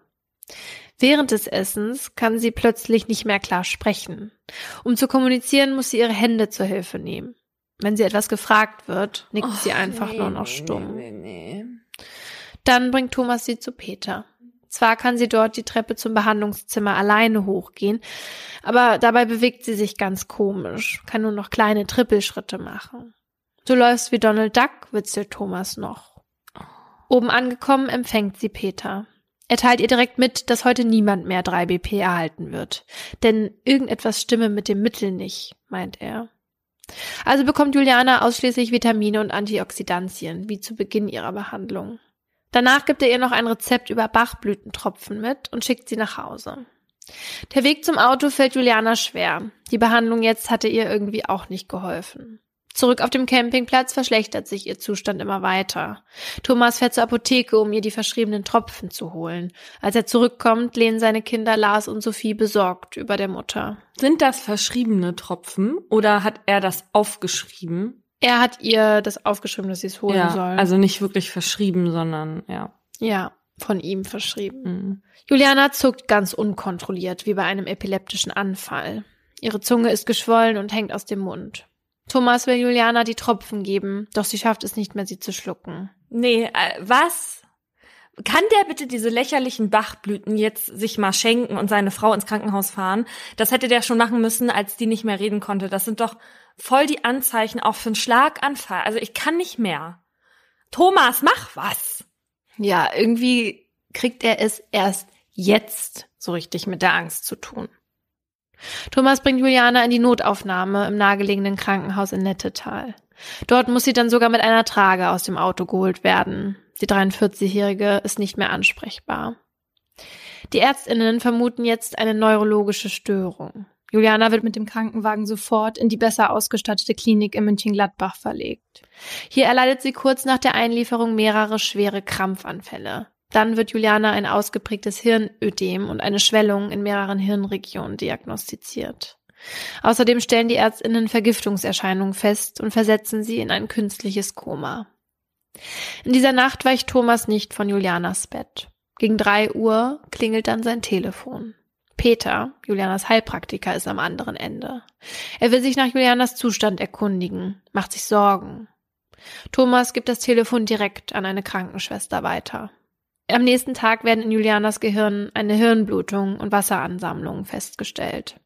Während des Essens kann sie plötzlich nicht mehr klar sprechen. Um zu kommunizieren, muss sie ihre Hände zur Hilfe nehmen. Wenn sie etwas gefragt wird, nickt Och, sie einfach nee, nur noch stumm. Nee, nee, Dann bringt Thomas sie zu Peter. Zwar kann sie dort die Treppe zum Behandlungszimmer alleine hochgehen, aber dabei bewegt sie sich ganz komisch, kann nur noch kleine Trippelschritte machen. Du läufst wie Donald Duck, witzelt Thomas noch. Oben angekommen empfängt sie Peter. Er teilt ihr direkt mit, dass heute niemand mehr 3 BP erhalten wird. Denn irgendetwas stimme mit dem Mittel nicht, meint er. Also bekommt Juliana ausschließlich Vitamine und Antioxidantien, wie zu Beginn ihrer Behandlung. Danach gibt er ihr noch ein Rezept über Bachblütentropfen mit und schickt sie nach Hause. Der Weg zum Auto fällt Juliana schwer. Die Behandlung jetzt hatte ihr irgendwie auch nicht geholfen. Zurück auf dem Campingplatz verschlechtert sich ihr Zustand immer weiter. Thomas fährt zur Apotheke, um ihr die verschriebenen Tropfen zu holen. Als er zurückkommt, lehnen seine Kinder Lars und Sophie besorgt über der Mutter. Sind das verschriebene Tropfen oder hat er das aufgeschrieben? Er hat ihr das aufgeschrieben, dass sie es holen ja, soll. Also nicht wirklich verschrieben, sondern ja. Ja, von ihm verschrieben. Mhm. Juliana zuckt ganz unkontrolliert, wie bei einem epileptischen Anfall. Ihre Zunge ist geschwollen und hängt aus dem Mund. Thomas will Juliana die Tropfen geben, doch sie schafft es nicht mehr, sie zu schlucken. Nee, äh, was? Kann der bitte diese lächerlichen Bachblüten jetzt sich mal schenken und seine Frau ins Krankenhaus fahren? Das hätte der schon machen müssen, als die nicht mehr reden konnte. Das sind doch voll die Anzeichen auch für einen Schlaganfall. Also ich kann nicht mehr. Thomas, mach was. Ja, irgendwie kriegt er es erst jetzt so richtig mit der Angst zu tun. Thomas bringt Juliana in die Notaufnahme im nahegelegenen Krankenhaus in Nettetal. Dort muss sie dann sogar mit einer Trage aus dem Auto geholt werden. Die 43-Jährige ist nicht mehr ansprechbar. Die Ärztinnen vermuten jetzt eine neurologische Störung. Juliana wird mit dem Krankenwagen sofort in die besser ausgestattete Klinik in München-Gladbach verlegt. Hier erleidet sie kurz nach der Einlieferung mehrere schwere Krampfanfälle. Dann wird Juliana ein ausgeprägtes Hirnödem und eine Schwellung in mehreren Hirnregionen diagnostiziert. Außerdem stellen die Ärztinnen Vergiftungserscheinungen fest und versetzen sie in ein künstliches Koma. In dieser Nacht weicht Thomas nicht von Julianas Bett. Gegen drei Uhr klingelt dann sein Telefon. Peter, Julianas Heilpraktiker, ist am anderen Ende. Er will sich nach Julianas Zustand erkundigen, macht sich Sorgen. Thomas gibt das Telefon direkt an eine Krankenschwester weiter. Am nächsten Tag werden in Julianas Gehirn eine Hirnblutung und Wasseransammlungen festgestellt.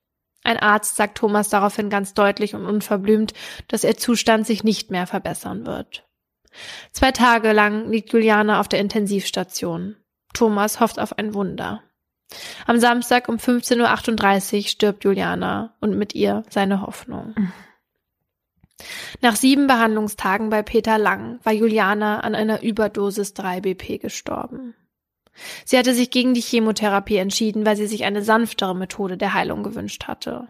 Ein Arzt sagt Thomas daraufhin ganz deutlich und unverblümt, dass ihr Zustand sich nicht mehr verbessern wird. Zwei Tage lang liegt Juliana auf der Intensivstation. Thomas hofft auf ein Wunder. Am Samstag um 15.38 Uhr stirbt Juliana und mit ihr seine Hoffnung. Nach sieben Behandlungstagen bei Peter Lang war Juliana an einer Überdosis 3BP gestorben. Sie hatte sich gegen die Chemotherapie entschieden, weil sie sich eine sanftere Methode der Heilung gewünscht hatte.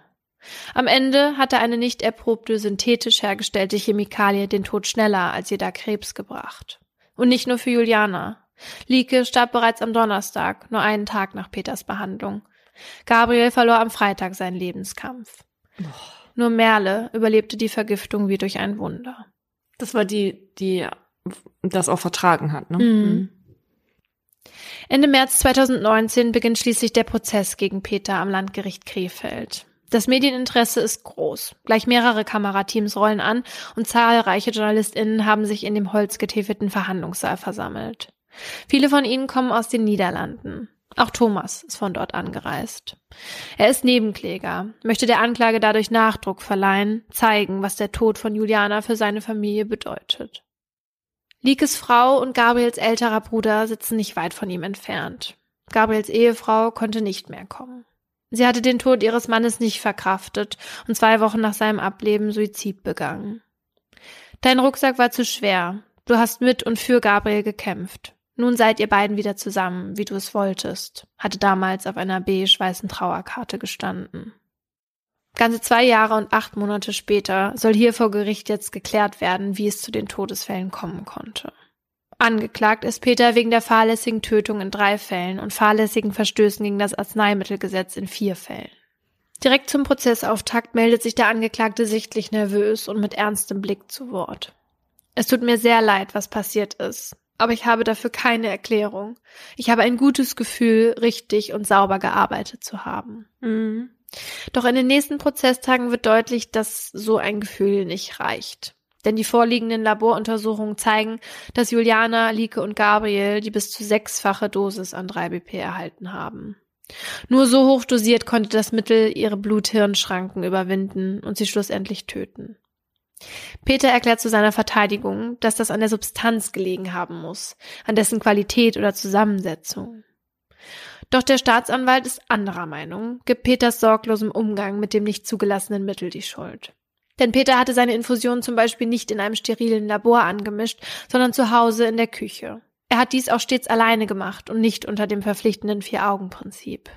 Am Ende hatte eine nicht erprobte synthetisch hergestellte Chemikalie den Tod schneller als jeder Krebs gebracht. Und nicht nur für Juliana. Lieke starb bereits am Donnerstag, nur einen Tag nach Peters Behandlung. Gabriel verlor am Freitag seinen Lebenskampf. Oh. Nur Merle überlebte die Vergiftung wie durch ein Wunder. Das war die, die das auch vertragen hat, ne? Mhm. mhm. Ende März 2019 beginnt schließlich der Prozess gegen Peter am Landgericht Krefeld. Das Medieninteresse ist groß. Gleich mehrere Kamerateams rollen an und zahlreiche JournalistInnen haben sich in dem holzgetäfelten Verhandlungssaal versammelt. Viele von ihnen kommen aus den Niederlanden. Auch Thomas ist von dort angereist. Er ist Nebenkläger, möchte der Anklage dadurch Nachdruck verleihen, zeigen, was der Tod von Juliana für seine Familie bedeutet. Likes Frau und Gabriels älterer Bruder sitzen nicht weit von ihm entfernt. Gabriels Ehefrau konnte nicht mehr kommen. Sie hatte den Tod ihres Mannes nicht verkraftet und zwei Wochen nach seinem Ableben Suizid begangen. Dein Rucksack war zu schwer. Du hast mit und für Gabriel gekämpft. Nun seid ihr beiden wieder zusammen, wie du es wolltest, hatte damals auf einer beige-weißen Trauerkarte gestanden. Ganze zwei Jahre und acht Monate später soll hier vor Gericht jetzt geklärt werden, wie es zu den Todesfällen kommen konnte. Angeklagt ist Peter wegen der fahrlässigen Tötung in drei Fällen und fahrlässigen Verstößen gegen das Arzneimittelgesetz in vier Fällen. Direkt zum Prozessauftakt meldet sich der Angeklagte sichtlich nervös und mit ernstem Blick zu Wort. Es tut mir sehr leid, was passiert ist aber ich habe dafür keine Erklärung. Ich habe ein gutes Gefühl, richtig und sauber gearbeitet zu haben. Mhm. Doch in den nächsten Prozesstagen wird deutlich, dass so ein Gefühl nicht reicht. Denn die vorliegenden Laboruntersuchungen zeigen, dass Juliana, Lieke und Gabriel die bis zu sechsfache Dosis an 3BP erhalten haben. Nur so hoch dosiert konnte das Mittel ihre Blut-Hirn-Schranken überwinden und sie schlussendlich töten. Peter erklärt zu seiner Verteidigung, dass das an der Substanz gelegen haben muss, an dessen Qualität oder Zusammensetzung. Doch der Staatsanwalt ist anderer Meinung, gibt Peters sorglosem Umgang mit dem nicht zugelassenen Mittel die Schuld. Denn Peter hatte seine Infusion zum Beispiel nicht in einem sterilen Labor angemischt, sondern zu Hause in der Küche. Er hat dies auch stets alleine gemacht und nicht unter dem verpflichtenden Vier-Augen-Prinzip.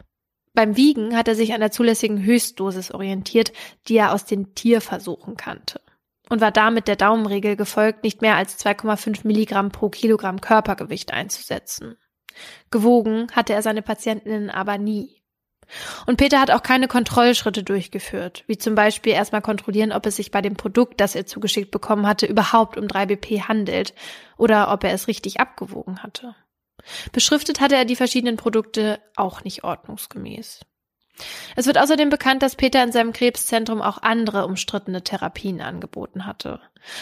Beim Wiegen hat er sich an der zulässigen Höchstdosis orientiert, die er aus den Tierversuchen kannte und war damit der Daumenregel gefolgt, nicht mehr als 2,5 Milligramm pro Kilogramm Körpergewicht einzusetzen. Gewogen hatte er seine Patientinnen aber nie. Und Peter hat auch keine Kontrollschritte durchgeführt, wie zum Beispiel erstmal kontrollieren, ob es sich bei dem Produkt, das er zugeschickt bekommen hatte, überhaupt um 3BP handelt oder ob er es richtig abgewogen hatte. Beschriftet hatte er die verschiedenen Produkte auch nicht ordnungsgemäß. Es wird außerdem bekannt, dass Peter in seinem Krebszentrum auch andere umstrittene Therapien angeboten hatte.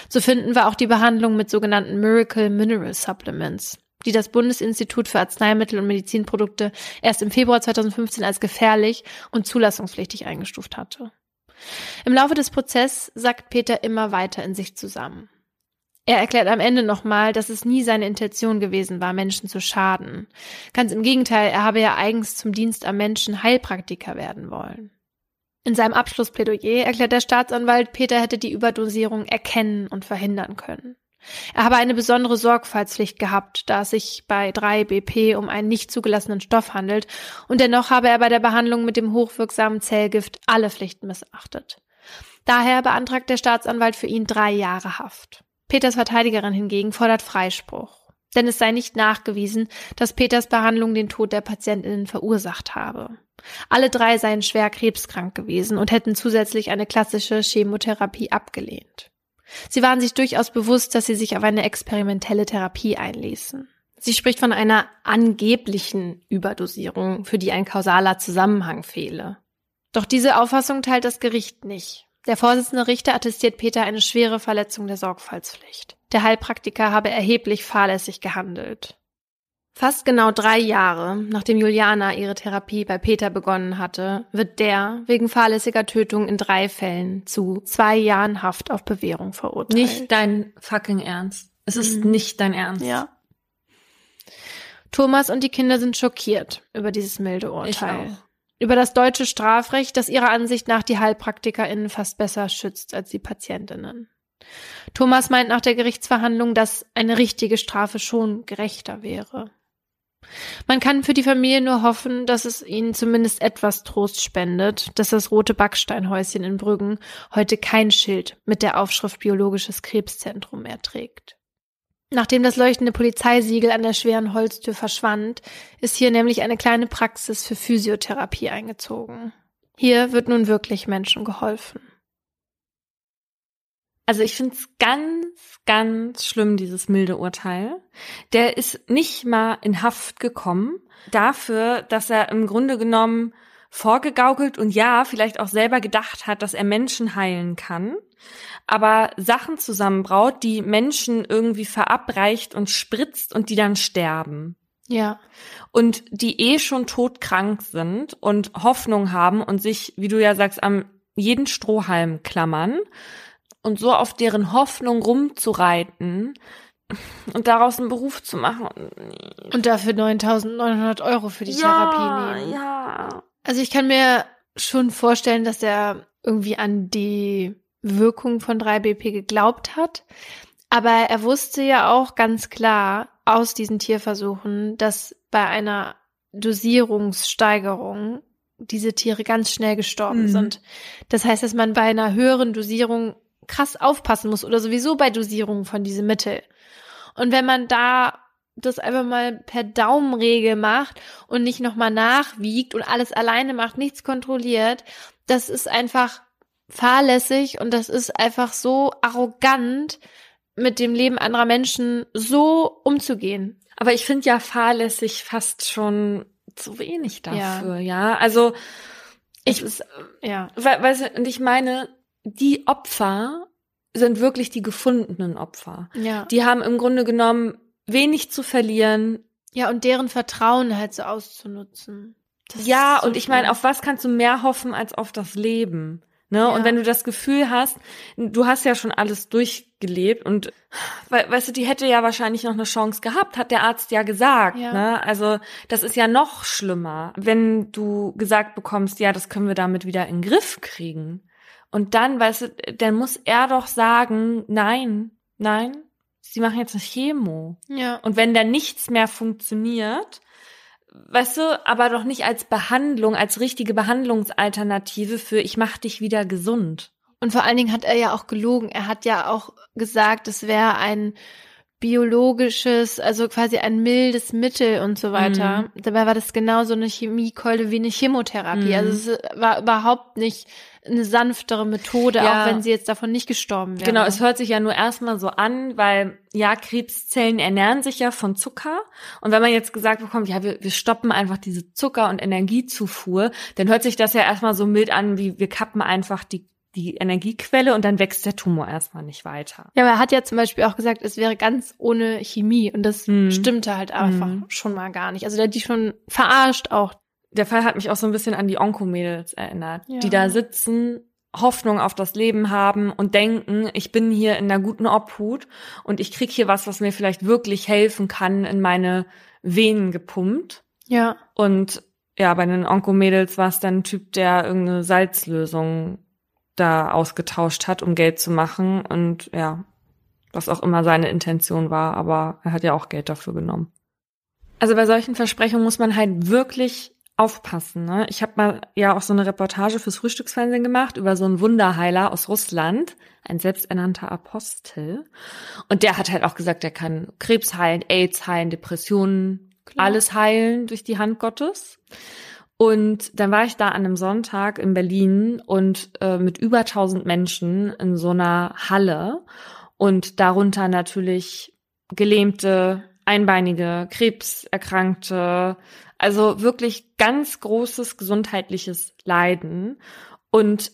So finden wir auch die Behandlung mit sogenannten Miracle Mineral Supplements, die das Bundesinstitut für Arzneimittel und Medizinprodukte erst im Februar 2015 als gefährlich und zulassungspflichtig eingestuft hatte. Im Laufe des Prozesses sackt Peter immer weiter in sich zusammen. Er erklärt am Ende nochmal, dass es nie seine Intention gewesen war, Menschen zu schaden. Ganz im Gegenteil, er habe ja eigens zum Dienst am Menschen Heilpraktiker werden wollen. In seinem Abschlussplädoyer erklärt der Staatsanwalt, Peter hätte die Überdosierung erkennen und verhindern können. Er habe eine besondere Sorgfaltspflicht gehabt, da es sich bei 3-BP um einen nicht zugelassenen Stoff handelt, und dennoch habe er bei der Behandlung mit dem hochwirksamen Zellgift alle Pflichten missachtet. Daher beantragt der Staatsanwalt für ihn drei Jahre Haft. Peters Verteidigerin hingegen fordert Freispruch. Denn es sei nicht nachgewiesen, dass Peters Behandlung den Tod der Patientinnen verursacht habe. Alle drei seien schwer krebskrank gewesen und hätten zusätzlich eine klassische Chemotherapie abgelehnt. Sie waren sich durchaus bewusst, dass sie sich auf eine experimentelle Therapie einließen. Sie spricht von einer angeblichen Überdosierung, für die ein kausaler Zusammenhang fehle. Doch diese Auffassung teilt das Gericht nicht. Der Vorsitzende Richter attestiert Peter eine schwere Verletzung der Sorgfaltspflicht. Der Heilpraktiker habe erheblich fahrlässig gehandelt. Fast genau drei Jahre, nachdem Juliana ihre Therapie bei Peter begonnen hatte, wird der wegen fahrlässiger Tötung in drei Fällen zu zwei Jahren Haft auf Bewährung verurteilt. Nicht dein fucking Ernst. Es ist mhm. nicht dein Ernst. Ja. Thomas und die Kinder sind schockiert über dieses milde Urteil. Über das deutsche Strafrecht, das ihrer Ansicht nach die HeilpraktikerInnen fast besser schützt als die Patientinnen. Thomas meint nach der Gerichtsverhandlung, dass eine richtige Strafe schon gerechter wäre. Man kann für die Familie nur hoffen, dass es ihnen zumindest etwas Trost spendet, dass das rote Backsteinhäuschen in Brüggen heute kein Schild mit der Aufschrift Biologisches Krebszentrum mehr trägt. Nachdem das leuchtende Polizeisiegel an der schweren Holztür verschwand, ist hier nämlich eine kleine Praxis für Physiotherapie eingezogen. Hier wird nun wirklich Menschen geholfen. Also ich finde es ganz, ganz schlimm, dieses milde Urteil. Der ist nicht mal in Haft gekommen dafür, dass er im Grunde genommen vorgegaukelt und ja, vielleicht auch selber gedacht hat, dass er Menschen heilen kann, aber Sachen zusammenbraut, die Menschen irgendwie verabreicht und spritzt und die dann sterben. Ja. Und die eh schon todkrank sind und Hoffnung haben und sich, wie du ja sagst, am jeden Strohhalm klammern und so auf deren Hoffnung rumzureiten und daraus einen Beruf zu machen. Und dafür 9.900 Euro für die ja, Therapie nehmen. Ja. Also ich kann mir schon vorstellen, dass er irgendwie an die Wirkung von 3BP geglaubt hat. Aber er wusste ja auch ganz klar aus diesen Tierversuchen, dass bei einer Dosierungssteigerung diese Tiere ganz schnell gestorben mhm. sind. Das heißt, dass man bei einer höheren Dosierung krass aufpassen muss oder sowieso bei Dosierungen von diesem Mittel. Und wenn man da das einfach mal per Daumenregel macht und nicht nochmal nachwiegt und alles alleine macht, nichts kontrolliert, das ist einfach fahrlässig und das ist einfach so arrogant, mit dem Leben anderer Menschen so umzugehen. Aber ich finde ja fahrlässig fast schon zu wenig dafür, ja. ja? Also ich, ist, ja. Weil, weil, und ich meine, die Opfer sind wirklich die gefundenen Opfer. Ja. Die haben im Grunde genommen wenig zu verlieren. Ja, und deren Vertrauen halt so auszunutzen. Das ja, so und ich meine, auf was kannst du mehr hoffen als auf das Leben? Ne? Ja. Und wenn du das Gefühl hast, du hast ja schon alles durchgelebt und we weißt du, die hätte ja wahrscheinlich noch eine Chance gehabt, hat der Arzt ja gesagt. Ja. Ne? Also das ist ja noch schlimmer, wenn du gesagt bekommst, ja, das können wir damit wieder in den Griff kriegen. Und dann, weißt du, dann muss er doch sagen, nein, nein, sie machen jetzt eine Chemo. Ja. Und wenn da nichts mehr funktioniert, weißt du, aber doch nicht als Behandlung, als richtige Behandlungsalternative für ich mach dich wieder gesund. Und vor allen Dingen hat er ja auch gelogen. Er hat ja auch gesagt, es wäre ein biologisches, also quasi ein mildes Mittel und so weiter. Mhm. Dabei war das genauso eine Chemiekeule wie eine Chemotherapie. Mhm. Also es war überhaupt nicht eine sanftere Methode, ja. auch wenn sie jetzt davon nicht gestorben wäre. Genau, es hört sich ja nur erstmal so an, weil ja, Krebszellen ernähren sich ja von Zucker. Und wenn man jetzt gesagt bekommt, ja, wir, wir stoppen einfach diese Zucker- und Energiezufuhr, dann hört sich das ja erstmal so mild an, wie wir kappen einfach die die Energiequelle und dann wächst der Tumor erstmal nicht weiter. Ja, aber er hat ja zum Beispiel auch gesagt, es wäre ganz ohne Chemie und das hm. stimmte halt einfach hm. schon mal gar nicht. Also der hat die schon verarscht auch der Fall hat mich auch so ein bisschen an die Onkomädels erinnert, ja. die da sitzen, Hoffnung auf das Leben haben und denken, ich bin hier in einer guten Obhut und ich krieg hier was, was mir vielleicht wirklich helfen kann, in meine Venen gepumpt. Ja. Und ja, bei den Onkomädels war es dann ein Typ, der irgendeine Salzlösung da ausgetauscht hat, um Geld zu machen und ja, was auch immer seine Intention war, aber er hat ja auch Geld dafür genommen. Also bei solchen Versprechungen muss man halt wirklich aufpassen. Ne? Ich habe mal ja auch so eine Reportage fürs Frühstücksfernsehen gemacht über so einen Wunderheiler aus Russland, ein selbsternannter Apostel. Und der hat halt auch gesagt, er kann Krebs heilen, AIDS heilen, Depressionen, Klar. alles heilen durch die Hand Gottes. Und dann war ich da an einem Sonntag in Berlin und äh, mit über 1000 Menschen in so einer Halle und darunter natürlich gelähmte, einbeinige, krebserkrankte, also wirklich ganz großes gesundheitliches Leiden. Und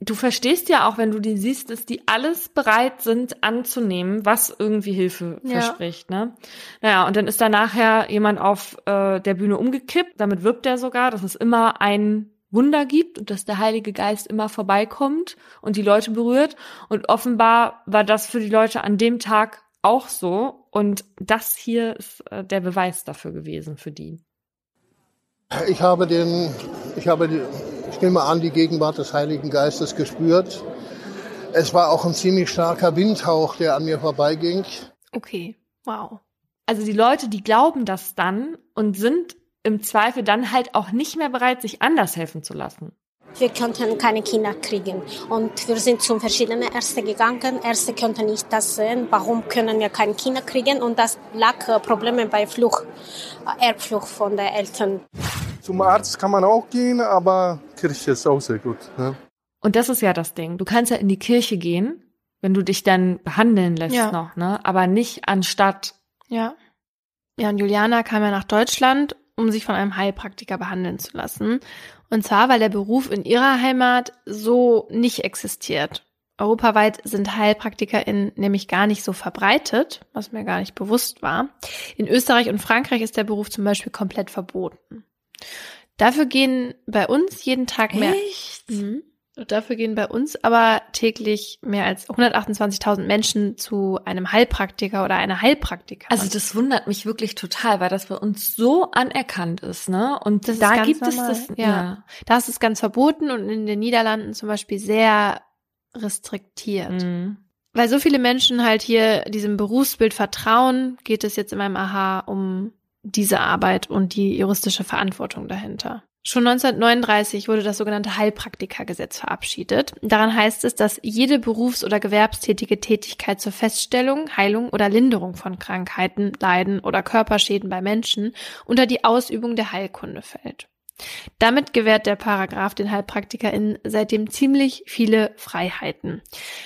du verstehst ja auch, wenn du die siehst, dass die alles bereit sind anzunehmen, was irgendwie Hilfe ja. verspricht. Ne? Naja, und dann ist da nachher jemand auf äh, der Bühne umgekippt. Damit wirbt er sogar, dass es immer ein Wunder gibt und dass der Heilige Geist immer vorbeikommt und die Leute berührt. Und offenbar war das für die Leute an dem Tag auch so. Und das hier ist äh, der Beweis dafür gewesen für die. Ich habe den, ich habe, die, ich nehme an, die Gegenwart des Heiligen Geistes gespürt. Es war auch ein ziemlich starker Windhauch, der an mir vorbeiging. Okay, wow. Also die Leute, die glauben das dann und sind im Zweifel dann halt auch nicht mehr bereit, sich anders helfen zu lassen wir könnten keine Kinder kriegen. Und wir sind zu verschiedenen Ärzten gegangen. Ärzte könnten nicht das sehen, warum können wir keine Kinder kriegen. Und das lag äh, Probleme bei Fluch, äh, Erbfluch von den Eltern. Zum Arzt kann man auch gehen, aber Kirche ist auch sehr gut. Ne? Und das ist ja das Ding. Du kannst ja in die Kirche gehen, wenn du dich dann behandeln lässt ja. noch, ne? Aber nicht anstatt. Ja. Ja, und Juliana kam ja nach Deutschland, um sich von einem Heilpraktiker behandeln zu lassen. Und zwar, weil der Beruf in ihrer Heimat so nicht existiert. Europaweit sind HeilpraktikerInnen nämlich gar nicht so verbreitet, was mir gar nicht bewusst war. In Österreich und Frankreich ist der Beruf zum Beispiel komplett verboten. Dafür gehen bei uns jeden Tag mehr. Echt? Mhm. Dafür gehen bei uns aber täglich mehr als 128.000 Menschen zu einem Heilpraktiker oder einer Heilpraktikerin. Also das wundert mich wirklich total, weil das bei uns so anerkannt ist, ne? Und das da gibt normal. es das, ja. ja. Da ist es ganz verboten und in den Niederlanden zum Beispiel sehr restriktiert. Mhm. Weil so viele Menschen halt hier diesem Berufsbild vertrauen, geht es jetzt in meinem Aha um diese Arbeit und die juristische Verantwortung dahinter. Schon 1939 wurde das sogenannte Heilpraktikergesetz verabschiedet. Daran heißt es, dass jede berufs- oder gewerbstätige Tätigkeit zur Feststellung, Heilung oder Linderung von Krankheiten, Leiden oder Körperschäden bei Menschen unter die Ausübung der Heilkunde fällt. Damit gewährt der Paragraph den HeilpraktikerInnen seitdem ziemlich viele Freiheiten.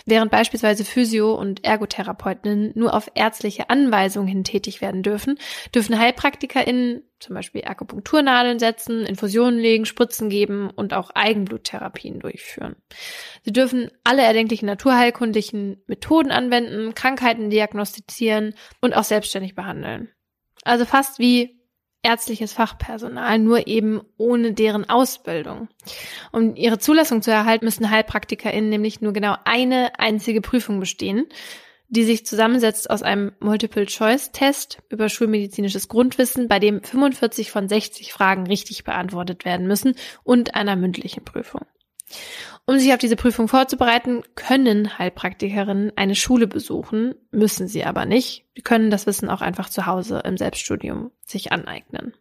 Während beispielsweise Physio- und ErgotherapeutInnen nur auf ärztliche Anweisungen hin tätig werden dürfen, dürfen HeilpraktikerInnen zum Beispiel Akupunkturnadeln setzen, Infusionen legen, Spritzen geben und auch Eigenbluttherapien durchführen. Sie dürfen alle erdenklichen naturheilkundlichen Methoden anwenden, Krankheiten diagnostizieren und auch selbstständig behandeln. Also fast wie ärztliches Fachpersonal, nur eben ohne deren Ausbildung. Um ihre Zulassung zu erhalten, müssen HeilpraktikerInnen nämlich nur genau eine einzige Prüfung bestehen, die sich zusammensetzt aus einem Multiple-Choice-Test über schulmedizinisches Grundwissen, bei dem 45 von 60 Fragen richtig beantwortet werden müssen und einer mündlichen Prüfung. Um sich auf diese Prüfung vorzubereiten, können Heilpraktikerinnen eine Schule besuchen, müssen sie aber nicht. Sie können das Wissen auch einfach zu Hause im Selbststudium sich aneignen.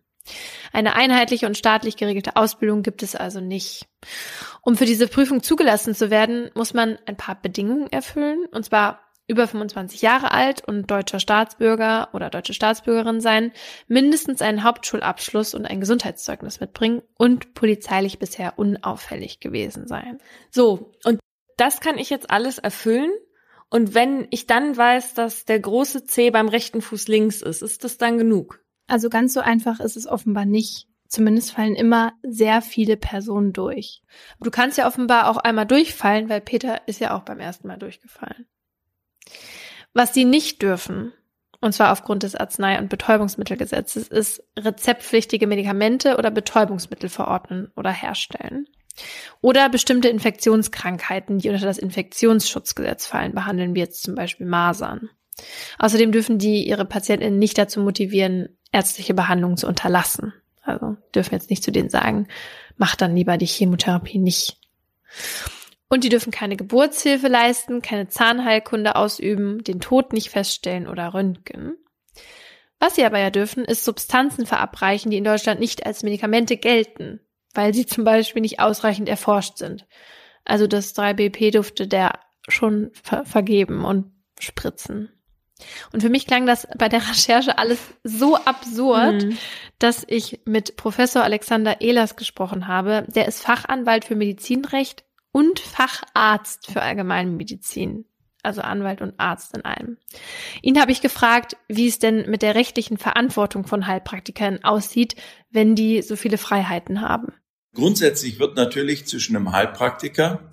Eine einheitliche und staatlich geregelte Ausbildung gibt es also nicht. Um für diese Prüfung zugelassen zu werden, muss man ein paar Bedingungen erfüllen, und zwar über 25 Jahre alt und deutscher Staatsbürger oder deutsche Staatsbürgerin sein, mindestens einen Hauptschulabschluss und ein Gesundheitszeugnis mitbringen und polizeilich bisher unauffällig gewesen sein. So, und das kann ich jetzt alles erfüllen. Und wenn ich dann weiß, dass der große C beim rechten Fuß links ist, ist das dann genug? Also ganz so einfach ist es offenbar nicht. Zumindest fallen immer sehr viele Personen durch. Du kannst ja offenbar auch einmal durchfallen, weil Peter ist ja auch beim ersten Mal durchgefallen. Was sie nicht dürfen, und zwar aufgrund des Arznei- und Betäubungsmittelgesetzes, ist rezeptpflichtige Medikamente oder Betäubungsmittel verordnen oder herstellen. Oder bestimmte Infektionskrankheiten, die unter das Infektionsschutzgesetz fallen, behandeln wir jetzt zum Beispiel Masern. Außerdem dürfen die ihre PatientInnen nicht dazu motivieren, ärztliche Behandlungen zu unterlassen. Also dürfen jetzt nicht zu denen sagen, mach dann lieber die Chemotherapie nicht. Und die dürfen keine Geburtshilfe leisten, keine Zahnheilkunde ausüben, den Tod nicht feststellen oder röntgen. Was sie aber ja dürfen, ist Substanzen verabreichen, die in Deutschland nicht als Medikamente gelten, weil sie zum Beispiel nicht ausreichend erforscht sind. Also das 3BP durfte der schon ver vergeben und spritzen. Und für mich klang das bei der Recherche alles so absurd, mhm. dass ich mit Professor Alexander Ehlers gesprochen habe. Der ist Fachanwalt für Medizinrecht und Facharzt für Allgemeinmedizin. Also Anwalt und Arzt in einem. Ihn habe ich gefragt, wie es denn mit der rechtlichen Verantwortung von Heilpraktikern aussieht, wenn die so viele Freiheiten haben. Grundsätzlich wird natürlich zwischen einem Heilpraktiker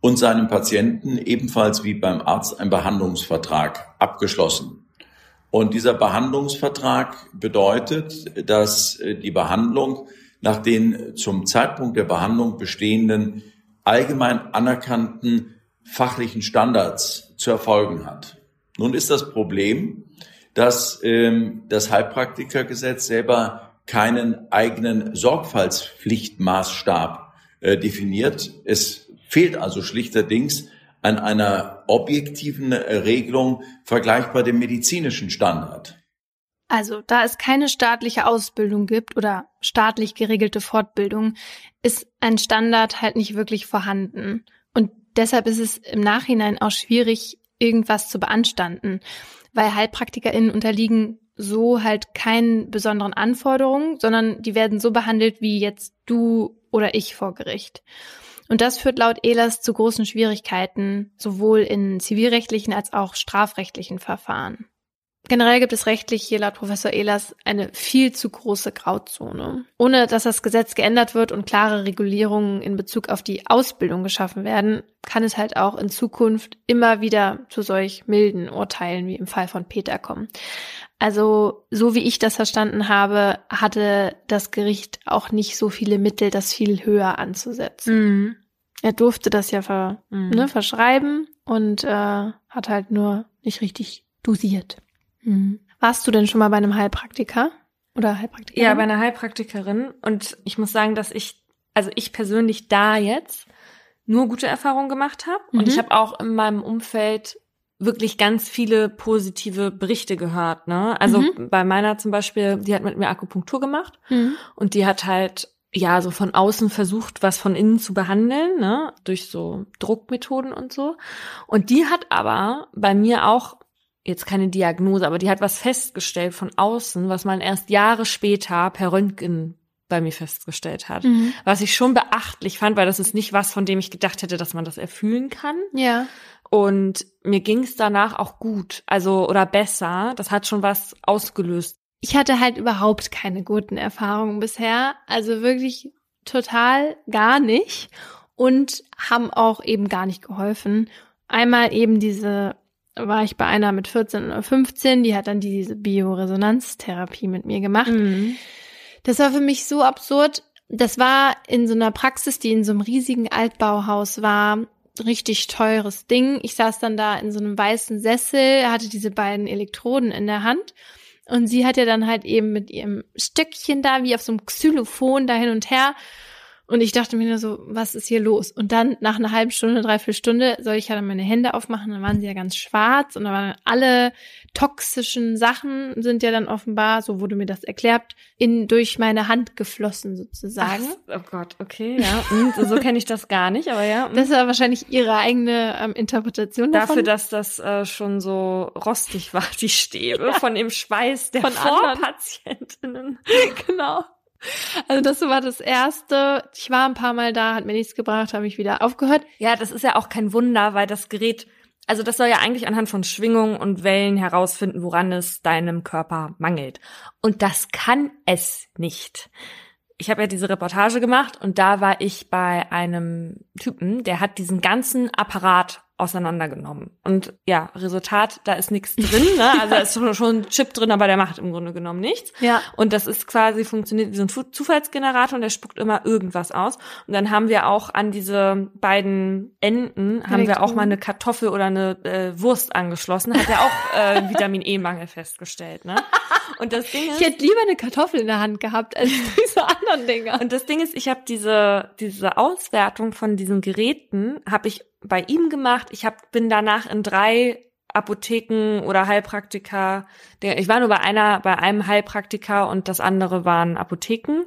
und seinem Patienten ebenfalls wie beim Arzt ein Behandlungsvertrag abgeschlossen. Und dieser Behandlungsvertrag bedeutet, dass die Behandlung nach den zum Zeitpunkt der Behandlung bestehenden allgemein anerkannten fachlichen Standards zu erfolgen hat. Nun ist das Problem, dass ähm, das Heilpraktikergesetz selber keinen eigenen Sorgfaltspflichtmaßstab äh, definiert. Es fehlt also schlichterdings an einer objektiven Regelung vergleichbar dem medizinischen Standard. Also, da es keine staatliche Ausbildung gibt oder staatlich geregelte Fortbildung, ist ein Standard halt nicht wirklich vorhanden. Und deshalb ist es im Nachhinein auch schwierig, irgendwas zu beanstanden, weil HeilpraktikerInnen unterliegen so halt keinen besonderen Anforderungen, sondern die werden so behandelt wie jetzt du oder ich vor Gericht. Und das führt laut Ehlers zu großen Schwierigkeiten, sowohl in zivilrechtlichen als auch strafrechtlichen Verfahren. Generell gibt es rechtlich hier laut Professor Ehlers eine viel zu große Grauzone. Ohne dass das Gesetz geändert wird und klare Regulierungen in Bezug auf die Ausbildung geschaffen werden, kann es halt auch in Zukunft immer wieder zu solch milden Urteilen wie im Fall von Peter kommen. Also, so wie ich das verstanden habe, hatte das Gericht auch nicht so viele Mittel, das viel höher anzusetzen. Mhm. Er durfte das ja ver, mhm. ne, verschreiben und äh, hat halt nur nicht richtig dosiert. Mhm. Warst du denn schon mal bei einem Heilpraktiker oder Heilpraktikerin? Ja, bei einer Heilpraktikerin. Und ich muss sagen, dass ich, also ich persönlich da jetzt nur gute Erfahrungen gemacht habe. Mhm. Und ich habe auch in meinem Umfeld wirklich ganz viele positive Berichte gehört. Ne? Also mhm. bei meiner zum Beispiel, die hat mit mir Akupunktur gemacht mhm. und die hat halt ja so von außen versucht, was von innen zu behandeln, ne, durch so Druckmethoden und so. Und die hat aber bei mir auch jetzt keine Diagnose, aber die hat was festgestellt von außen, was man erst Jahre später per Röntgen bei mir festgestellt hat. Mhm. Was ich schon beachtlich fand, weil das ist nicht was, von dem ich gedacht hätte, dass man das erfüllen kann. Ja. Und mir ging es danach auch gut, also oder besser. Das hat schon was ausgelöst. Ich hatte halt überhaupt keine guten Erfahrungen bisher, also wirklich total gar nicht und haben auch eben gar nicht geholfen. Einmal eben diese war ich bei einer mit 14 oder 15, die hat dann diese Bioresonanztherapie mit mir gemacht. Mhm. Das war für mich so absurd. Das war in so einer Praxis, die in so einem riesigen Altbauhaus war. Richtig teures Ding. Ich saß dann da in so einem weißen Sessel, hatte diese beiden Elektroden in der Hand. Und sie hat ja dann halt eben mit ihrem Stückchen da, wie auf so einem Xylophon, da hin und her und ich dachte mir nur so, was ist hier los? Und dann nach einer halben Stunde, dreiviertel Stunde, soll ich ja dann meine Hände aufmachen, dann waren sie ja ganz schwarz und da waren alle toxischen Sachen sind ja dann offenbar, so wurde mir das erklärt, in durch meine Hand geflossen sozusagen. Ach, oh Gott, okay, ja. Hm, so kenne ich das gar nicht, aber ja. Hm. Das war wahrscheinlich ihre eigene ähm, Interpretation davon. Dafür, dass das äh, schon so rostig war, die Stäbe ja. von dem Schweiß der von Vorpatientinnen. genau. Also das war das erste. Ich war ein paar Mal da, hat mir nichts gebracht, habe ich wieder aufgehört. Ja, das ist ja auch kein Wunder, weil das Gerät, also das soll ja eigentlich anhand von Schwingungen und Wellen herausfinden, woran es deinem Körper mangelt. Und das kann es nicht. Ich habe ja diese Reportage gemacht und da war ich bei einem Typen, der hat diesen ganzen Apparat auseinandergenommen. Und ja, Resultat, da ist nichts drin. Ne? Also da ist schon, schon ein Chip drin, aber der macht im Grunde genommen nichts. Ja. Und das ist quasi funktioniert wie so ein Zufallsgenerator und der spuckt immer irgendwas aus. Und dann haben wir auch an diese beiden Enden haben wir auch mal eine Kartoffel oder eine äh, Wurst angeschlossen. Hat ja auch äh, Vitamin E-Mangel festgestellt. Ne? Und das Ding ist, Ich hätte lieber eine Kartoffel in der Hand gehabt als diese anderen Dinger. Und das Ding ist, ich habe diese diese Auswertung von diesen Geräten habe ich bei ihm gemacht. Ich hab, bin danach in drei Apotheken oder Heilpraktiker. Der, ich war nur bei einer, bei einem Heilpraktiker und das andere waren Apotheken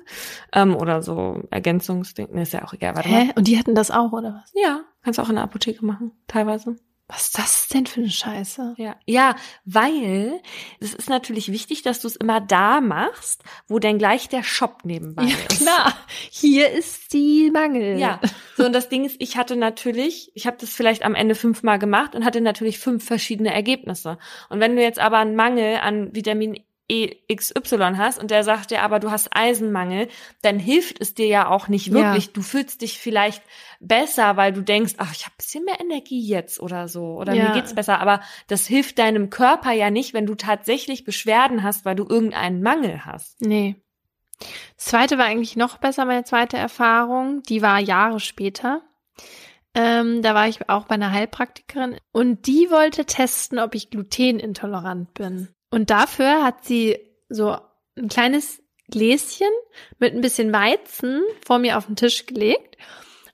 ähm, oder so Ergänzungsding. Nee, ist ja auch egal. Warte mal. Hä? Und die hatten das auch, oder was? Ja, kannst du auch in der Apotheke machen, teilweise. Was ist das denn für eine Scheiße? Ja, ja, weil es ist natürlich wichtig, dass du es immer da machst, wo denn gleich der Shop nebenbei Ja, ist. klar. Hier ist die Mangel. Ja, so und das Ding ist, ich hatte natürlich, ich habe das vielleicht am Ende fünfmal gemacht und hatte natürlich fünf verschiedene Ergebnisse. Und wenn du jetzt aber einen Mangel an Vitamin E XY hast und der sagt dir aber, du hast Eisenmangel, dann hilft es dir ja auch nicht wirklich. Ja. Du fühlst dich vielleicht besser, weil du denkst, ach, ich habe bisschen mehr Energie jetzt oder so oder Ja. mir geht's besser, aber das hilft deinem Körper ja nicht, wenn du tatsächlich Beschwerden hast, weil du irgendeinen Mangel hast. Nee. Das zweite war eigentlich noch besser, meine zweite Erfahrung. Die war Jahre später. Ähm, da war ich auch bei einer Heilpraktikerin und die wollte testen, ob ich glutenintolerant bin. Und dafür hat sie so ein kleines Gläschen mit ein bisschen Weizen vor mir auf den Tisch gelegt.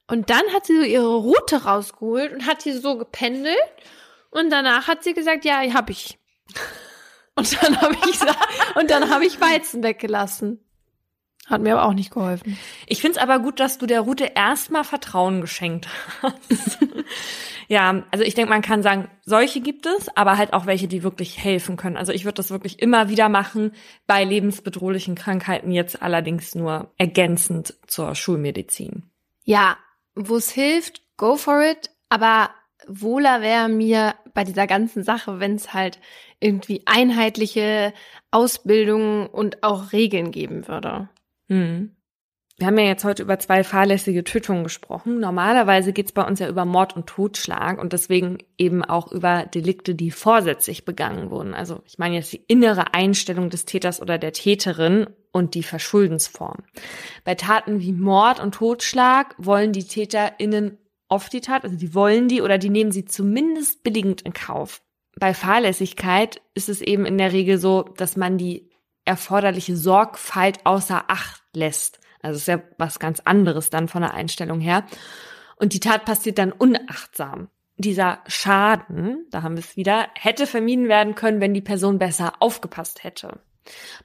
Und dann hat sie so ihre Rute rausgeholt und hat die so gependelt. Und danach hat sie gesagt, ja, hab ich. Und dann habe ich und dann habe ich Weizen weggelassen. Hat mir aber auch nicht geholfen. Ich find's aber gut, dass du der Route erstmal Vertrauen geschenkt hast. ja, also ich denke, man kann sagen, solche gibt es, aber halt auch welche, die wirklich helfen können. Also ich würde das wirklich immer wieder machen, bei lebensbedrohlichen Krankheiten jetzt allerdings nur ergänzend zur Schulmedizin. Ja, wo es hilft, go for it. Aber wohler wäre mir bei dieser ganzen Sache, wenn es halt irgendwie einheitliche Ausbildungen und auch Regeln geben würde. Hm. Wir haben ja jetzt heute über zwei fahrlässige Tötungen gesprochen. Normalerweise geht's bei uns ja über Mord und Totschlag und deswegen eben auch über Delikte, die vorsätzlich begangen wurden. Also ich meine jetzt die innere Einstellung des Täters oder der Täterin und die Verschuldensform. Bei Taten wie Mord und Totschlag wollen die TäterInnen oft die Tat, also die wollen die oder die nehmen sie zumindest billigend in Kauf. Bei Fahrlässigkeit ist es eben in der Regel so, dass man die erforderliche Sorgfalt außer Acht lässt. Also ist ja was ganz anderes dann von der Einstellung her. Und die Tat passiert dann unachtsam. Dieser Schaden, da haben wir es wieder, hätte vermieden werden können, wenn die Person besser aufgepasst hätte.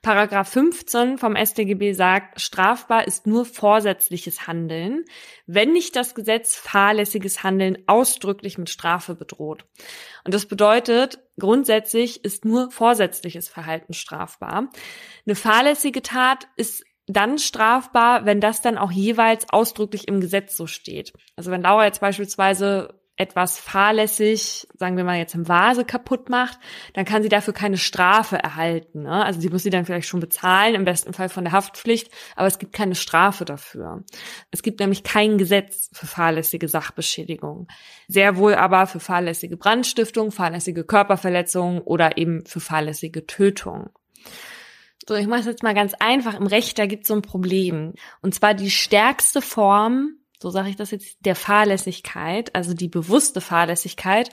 Paragraph 15 vom StGB sagt, strafbar ist nur vorsätzliches Handeln, wenn nicht das Gesetz fahrlässiges Handeln ausdrücklich mit Strafe bedroht. Und das bedeutet, grundsätzlich ist nur vorsätzliches Verhalten strafbar. Eine fahrlässige Tat ist dann strafbar, wenn das dann auch jeweils ausdrücklich im Gesetz so steht. Also wenn Laura jetzt beispielsweise etwas fahrlässig, sagen wir mal jetzt im Vase kaputt macht, dann kann sie dafür keine Strafe erhalten. Ne? Also sie muss sie dann vielleicht schon bezahlen, im besten Fall von der Haftpflicht, aber es gibt keine Strafe dafür. Es gibt nämlich kein Gesetz für fahrlässige Sachbeschädigung. Sehr wohl aber für fahrlässige Brandstiftung, fahrlässige Körperverletzung oder eben für fahrlässige Tötung. So, ich mache es jetzt mal ganz einfach. Im Recht, da gibt es so ein Problem. Und zwar die stärkste Form, so sage ich das jetzt, der Fahrlässigkeit, also die bewusste Fahrlässigkeit,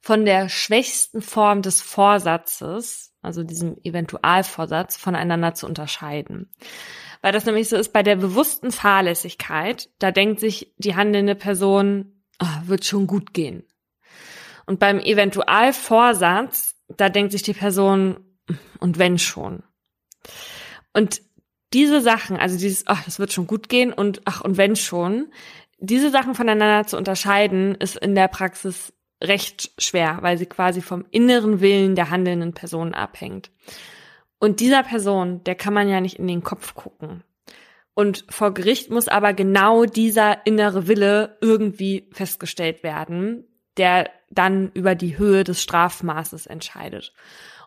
von der schwächsten Form des Vorsatzes, also diesem Eventualvorsatz, voneinander zu unterscheiden. Weil das nämlich so ist, bei der bewussten Fahrlässigkeit, da denkt sich die handelnde Person, ah, wird schon gut gehen. Und beim Eventualvorsatz, da denkt sich die Person, und wenn schon. Und diese Sachen, also dieses, ach, das wird schon gut gehen und ach, und wenn schon, diese Sachen voneinander zu unterscheiden, ist in der Praxis recht schwer, weil sie quasi vom inneren Willen der handelnden Person abhängt. Und dieser Person, der kann man ja nicht in den Kopf gucken. Und vor Gericht muss aber genau dieser innere Wille irgendwie festgestellt werden, der dann über die Höhe des Strafmaßes entscheidet.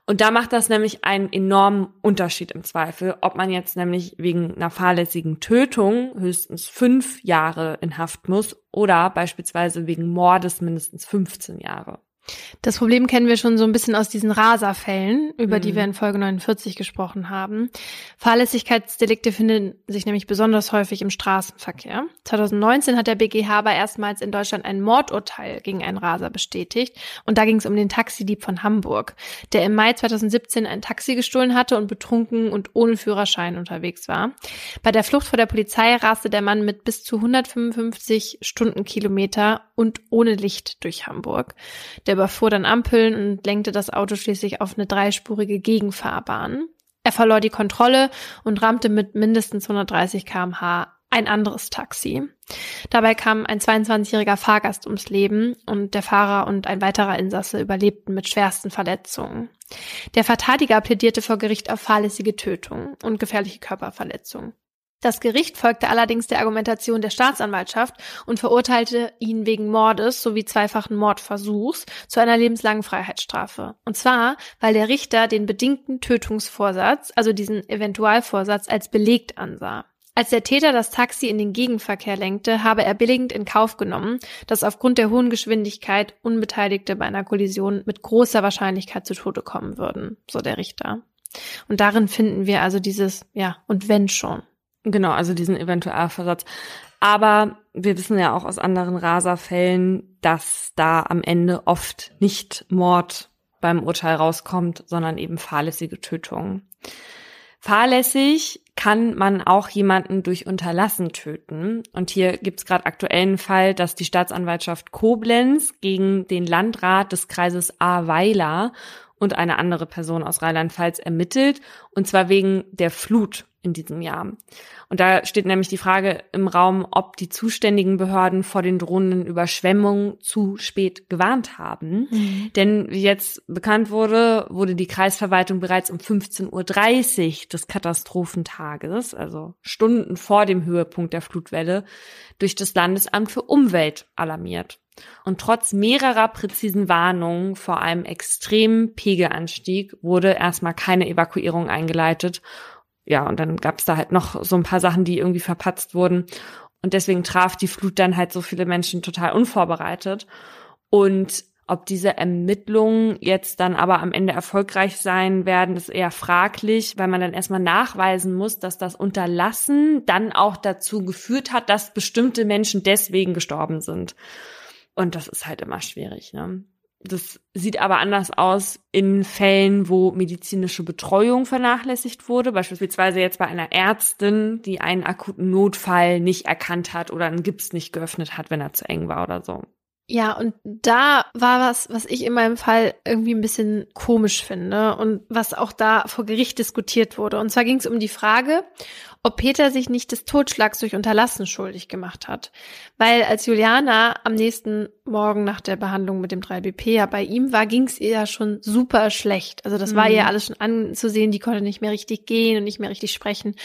Und da macht das nämlich einen enormen Unterschied im Zweifel, ob man jetzt nämlich wegen einer fahrlässigen Tötung höchstens fünf Jahre in Haft muss oder beispielsweise wegen Mordes mindestens 15 Jahre. Das Problem kennen wir schon so ein bisschen aus diesen Raserfällen, über Mhm. die wir in Folge 49 gesprochen haben. Fahrlässigkeitsdelikte finden sich nämlich besonders häufig im Straßenverkehr. 2019 hat der BGH aber erstmals in Deutschland ein Mordurteil gegen einen Raser bestätigt. Und da ging es um den Taxidieb von Hamburg, der im Mai 2017 ein Taxi gestohlen hatte und betrunken und ohne Führerschein unterwegs war. Bei der Flucht vor der Polizei raste der Mann mit bis zu 155 Stundenkilometer und ohne Licht durch Hamburg. Der überfuhr dann Ampeln und lenkte das Auto schließlich auf eine dreispurige Gegenfahrbahn. Er verlor die Kontrolle und rammte mit mindestens 130 kmh ein anderes Taxi. Dabei kam ein 22-jähriger Fahrgast ums Leben und der Fahrer und ein weiterer Insasse überlebten mit schwersten Verletzungen. Der Verteidiger plädierte vor Gericht auf fahrlässige Tötung und gefährliche Körperverletzung. Das Gericht folgte allerdings der Argumentation der Staatsanwaltschaft und verurteilte ihn wegen Mordes sowie zweifachen Mordversuchs zu einer lebenslangen Freiheitsstrafe. Und zwar, weil der Richter den bedingten Tötungsvorsatz, also diesen Eventualvorsatz, als belegt ansah. Als der Täter das Taxi in den Gegenverkehr lenkte, habe er billigend in Kauf genommen, dass aufgrund der hohen Geschwindigkeit Unbeteiligte bei einer Kollision mit großer Wahrscheinlichkeit zu Tode kommen würden, so der Richter. Und darin finden wir also dieses, ja, und wenn schon. Genau, also diesen Eventualversatz. Aber wir wissen ja auch aus anderen Raserfällen, dass da am Ende oft nicht Mord beim Urteil rauskommt, sondern eben fahrlässige Tötung. Fahrlässig kann man auch jemanden durch Unterlassen töten. Und hier gibt's gerade aktuellen Fall, dass die Staatsanwaltschaft Koblenz gegen den Landrat des Kreises Ahrweiler und eine andere Person aus Rheinland-Pfalz ermittelt, und zwar wegen der Flut in diesem Jahr. Und da steht nämlich die Frage im Raum, ob die zuständigen Behörden vor den drohenden Überschwemmungen zu spät gewarnt haben. Denn wie jetzt bekannt wurde, wurde die Kreisverwaltung bereits um 15.30 Uhr des Katastrophentages, also Stunden vor dem Höhepunkt der Flutwelle, durch das Landesamt für Umwelt alarmiert. Und trotz mehrerer präzisen Warnungen vor einem extremen Pegelanstieg wurde erstmal keine Evakuierung eingeleitet. Ja, und dann gab's da halt noch so ein paar Sachen, die irgendwie verpatzt wurden. Und deswegen traf die Flut dann halt so viele Menschen total unvorbereitet. Und ob diese Ermittlungen jetzt dann aber am Ende erfolgreich sein werden, ist eher fraglich, weil man dann erstmal nachweisen muss, dass das Unterlassen dann auch dazu geführt hat, dass bestimmte Menschen deswegen gestorben sind. Und das ist halt immer schwierig. Ne? Das sieht aber anders aus in Fällen, wo medizinische Betreuung vernachlässigt wurde, beispielsweise jetzt bei einer Ärztin, die einen akuten Notfall nicht erkannt hat oder einen Gips nicht geöffnet hat, wenn er zu eng war oder so. Ja, und da war was, was ich in meinem Fall irgendwie ein bisschen komisch finde und was auch da vor Gericht diskutiert wurde. Und zwar ging es um die Frage, ob Peter sich nicht des Totschlags durch Unterlassen schuldig gemacht hat. Weil als Juliana am nächsten Morgen nach der Behandlung mit dem 3BP ja bei ihm war, ging es ihr ja schon super schlecht. Also das war Mhm. ihr alles schon anzusehen, die konnte nicht mehr richtig gehen und nicht mehr richtig sprechen.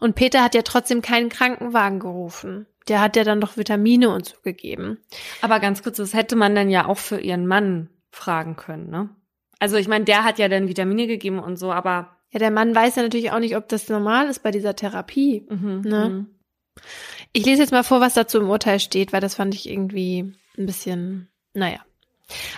Und Peter hat ja trotzdem keinen Krankenwagen gerufen. Der hat ja dann doch Vitamine und so gegeben. Aber ganz kurz, das hätte man dann ja auch für ihren Mann fragen können, ne? Also ich meine, der hat ja dann Vitamine gegeben und so, aber Ja, der Mann weiß ja natürlich auch nicht, ob das normal ist bei dieser Therapie. mhm, Ne? mhm. Ich lese jetzt mal vor, was dazu im Urteil steht, weil das fand ich irgendwie ein bisschen, naja.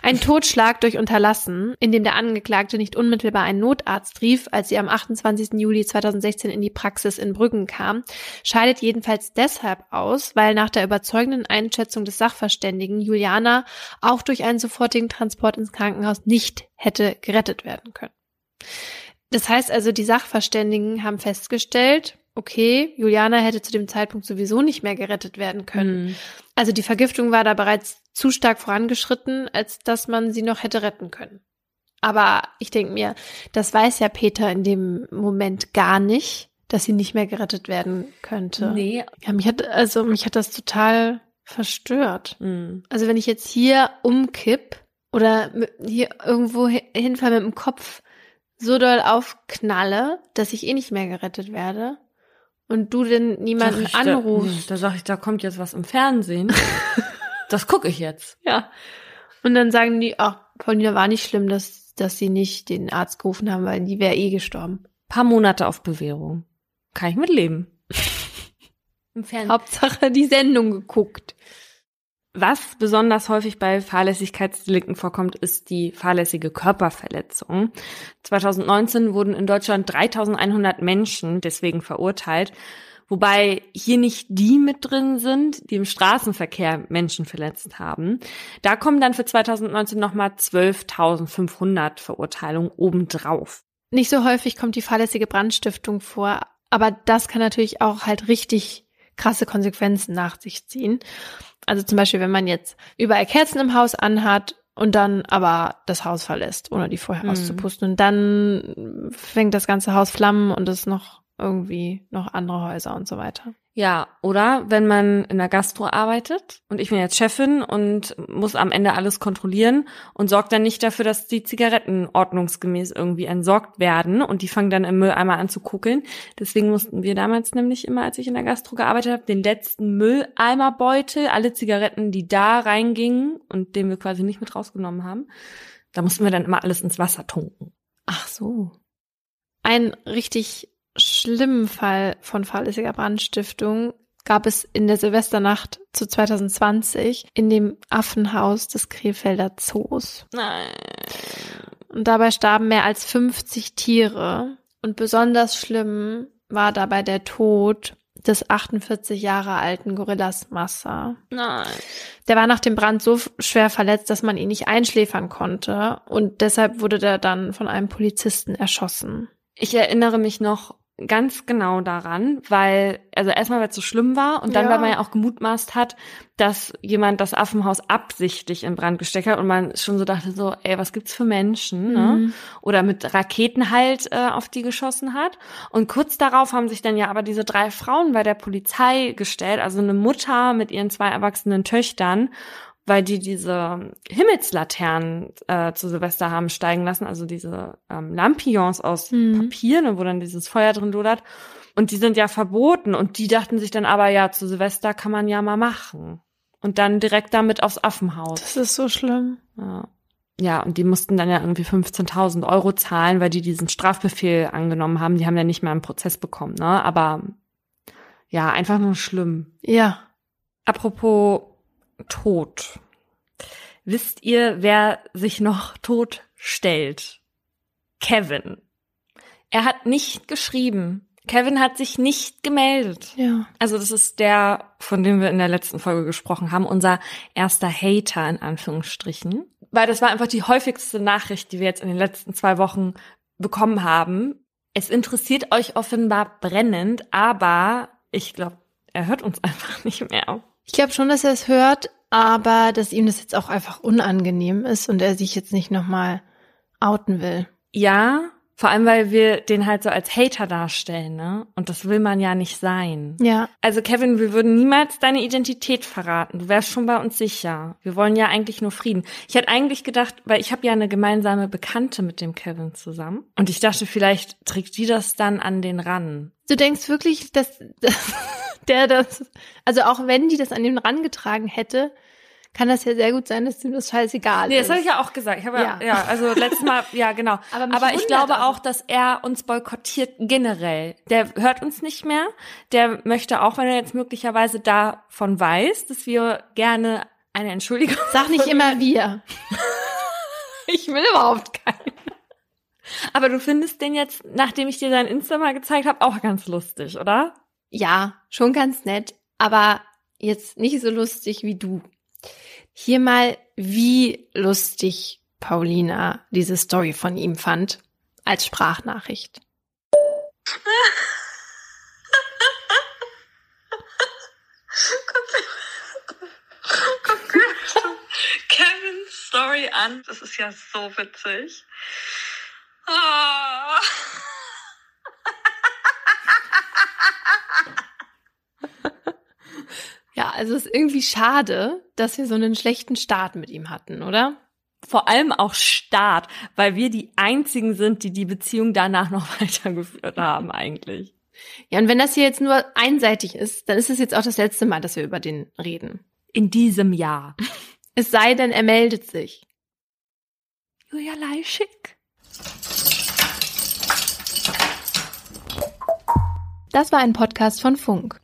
Ein Totschlag durch Unterlassen, in dem der Angeklagte nicht unmittelbar einen Notarzt rief, als sie am 28. Juli 2016 in die Praxis in Brüggen kam, scheidet jedenfalls deshalb aus, weil nach der überzeugenden Einschätzung des Sachverständigen Juliana auch durch einen sofortigen Transport ins Krankenhaus nicht hätte gerettet werden können. Das heißt also, die Sachverständigen haben festgestellt, okay, Juliana hätte zu dem Zeitpunkt sowieso nicht mehr gerettet werden können. Mhm. Also die Vergiftung war da bereits zu stark vorangeschritten, als dass man sie noch hätte retten können. Aber ich denke mir, das weiß ja Peter in dem Moment gar nicht, dass sie nicht mehr gerettet werden könnte. Nee. Ja, mich hat, also mich hat das total verstört. Mhm. Also wenn ich jetzt hier umkipp oder hier irgendwo hi- hinfall mit dem Kopf so doll aufknalle, dass ich eh nicht mehr gerettet werde und du denn niemanden da- anrufst. Da, sag ich, da kommt jetzt was im Fernsehen. das gucke ich jetzt. Ja. Und dann sagen die, ach, Paulina war nicht schlimm, dass, dass sie nicht den Arzt gerufen haben, weil die wäre eh gestorben. Paar Monate auf Bewährung. Kann ich mitleben. Im Fernsehen. Hauptsache die Sendung geguckt. Was besonders häufig bei Fahrlässigkeitsdelikten vorkommt, ist die fahrlässige Körperverletzung. 2019 wurden in Deutschland 3100 Menschen deswegen verurteilt, wobei hier nicht die mit drin sind, die im Straßenverkehr Menschen verletzt haben. Da kommen dann für 2019 nochmal 12.500 Verurteilungen obendrauf. Nicht so häufig kommt die fahrlässige Brandstiftung vor, aber das kann natürlich auch halt richtig krasse Konsequenzen nach sich ziehen. Also zum Beispiel, wenn man jetzt überall Kerzen im Haus anhat und dann aber das Haus verlässt, ohne die vorher mhm. auszupusten. Und dann fängt das ganze Haus Flammen und es noch irgendwie noch andere Häuser und so weiter. Ja, oder wenn man in der Gastro arbeitet und ich bin jetzt Chefin und muss am Ende alles kontrollieren und sorgt dann nicht dafür, dass die Zigaretten ordnungsgemäß irgendwie entsorgt werden und die fangen dann im Mülleimer an zu kuckeln. Deswegen mussten wir damals nämlich immer, als ich in der Gastro gearbeitet habe, den letzten Mülleimerbeutel, alle Zigaretten, die da reingingen und den wir quasi nicht mit rausgenommen haben, da mussten wir dann immer alles ins Wasser tunken. Ach so. Ein richtig schlimmen Fall von fahrlässiger Brandstiftung gab es in der Silvesternacht zu 2020 in dem Affenhaus des Krefelder Zoos. Nein. Und dabei starben mehr als 50 Tiere. Und besonders schlimm war dabei der Tod des 48 Jahre alten Gorillas Massa. Nein. Der war nach dem Brand so schwer verletzt, dass man ihn nicht einschläfern konnte. Und deshalb wurde der dann von einem Polizisten erschossen. Ich erinnere mich noch ganz genau daran, weil, also erstmal, weil es so schlimm war und dann, ja. weil man ja auch gemutmaßt hat, dass jemand das Affenhaus absichtlich in Brand gesteckt hat und man schon so dachte so, ey, was gibt's für Menschen, ne? mhm. ne? Oder mit Raketen halt äh, auf die geschossen hat. Und kurz darauf haben sich dann ja aber diese drei Frauen bei der Polizei gestellt, also eine Mutter mit ihren zwei erwachsenen Töchtern weil die diese Himmelslaternen äh, zu Silvester haben steigen lassen, also diese ähm, Lampions aus mhm. Papier, ne, wo dann dieses Feuer drin lodert. Und die sind ja verboten. Und die dachten sich dann aber, ja, zu Silvester kann man ja mal machen. Und dann direkt damit aufs Affenhaus. Das ist so schlimm. Ja. Ja, und die mussten dann ja irgendwie 15.000 Euro zahlen, weil die diesen Strafbefehl angenommen haben. Die haben ja nicht mehr einen Prozess bekommen, ne? Aber ja, einfach nur schlimm. Ja. Apropos tot. Wisst ihr, wer sich noch tot stellt? Kevin. Er hat nicht geschrieben. Kevin hat sich nicht gemeldet. Ja. Also das ist der, von dem wir in der letzten Folge gesprochen haben, unser erster Hater in Anführungsstrichen. Weil das war einfach die häufigste Nachricht, die wir jetzt in den letzten zwei Wochen bekommen haben. Es interessiert euch offenbar brennend, aber ich glaube, er hört uns einfach nicht mehr. Ich glaube schon, dass er es hört, aber dass ihm das jetzt auch einfach unangenehm ist und er sich jetzt nicht nochmal outen will. Ja, vor allem, weil wir den halt so als Hater darstellen, ne? Und das will man ja nicht sein. Ja. Also Kevin, wir würden niemals deine Identität verraten. Du wärst schon bei uns sicher. Wir wollen ja eigentlich nur Frieden. Ich hätte eigentlich gedacht, weil ich habe ja eine gemeinsame Bekannte mit dem Kevin zusammen. Und ich dachte, vielleicht trägt die das dann an den ran. Du denkst wirklich, dass, dass der das, also auch wenn die das an den rangetragen hätte, kann das ja sehr gut sein, dass ihm das scheißegal nee, ist. Nee, das habe ich ja auch gesagt. Ich habe ja. ja, ja, also letztes Mal, ja, genau. Aber, Aber ich glaube auch, dass er uns boykottiert generell. Der hört uns nicht mehr. Der möchte auch, wenn er jetzt möglicherweise davon weiß, dass wir gerne eine Entschuldigung. Sag nicht immer wir. ich will überhaupt keinen. Aber du findest den jetzt, nachdem ich dir dein Insta mal gezeigt habe, auch ganz lustig, oder? Ja, schon ganz nett, aber jetzt nicht so lustig wie du. Hier mal, wie lustig Paulina diese Story von ihm fand als Sprachnachricht. Kevins Story an. Das ist ja so witzig. Oh. Ja, also es ist irgendwie schade, dass wir so einen schlechten Start mit ihm hatten, oder? Vor allem auch Start, weil wir die einzigen sind, die die Beziehung danach noch weitergeführt haben eigentlich. Ja, und wenn das hier jetzt nur einseitig ist, dann ist es jetzt auch das letzte Mal, dass wir über den reden. In diesem Jahr. Es sei denn, er meldet sich. Julia Leischig. Das war ein Podcast von Funk.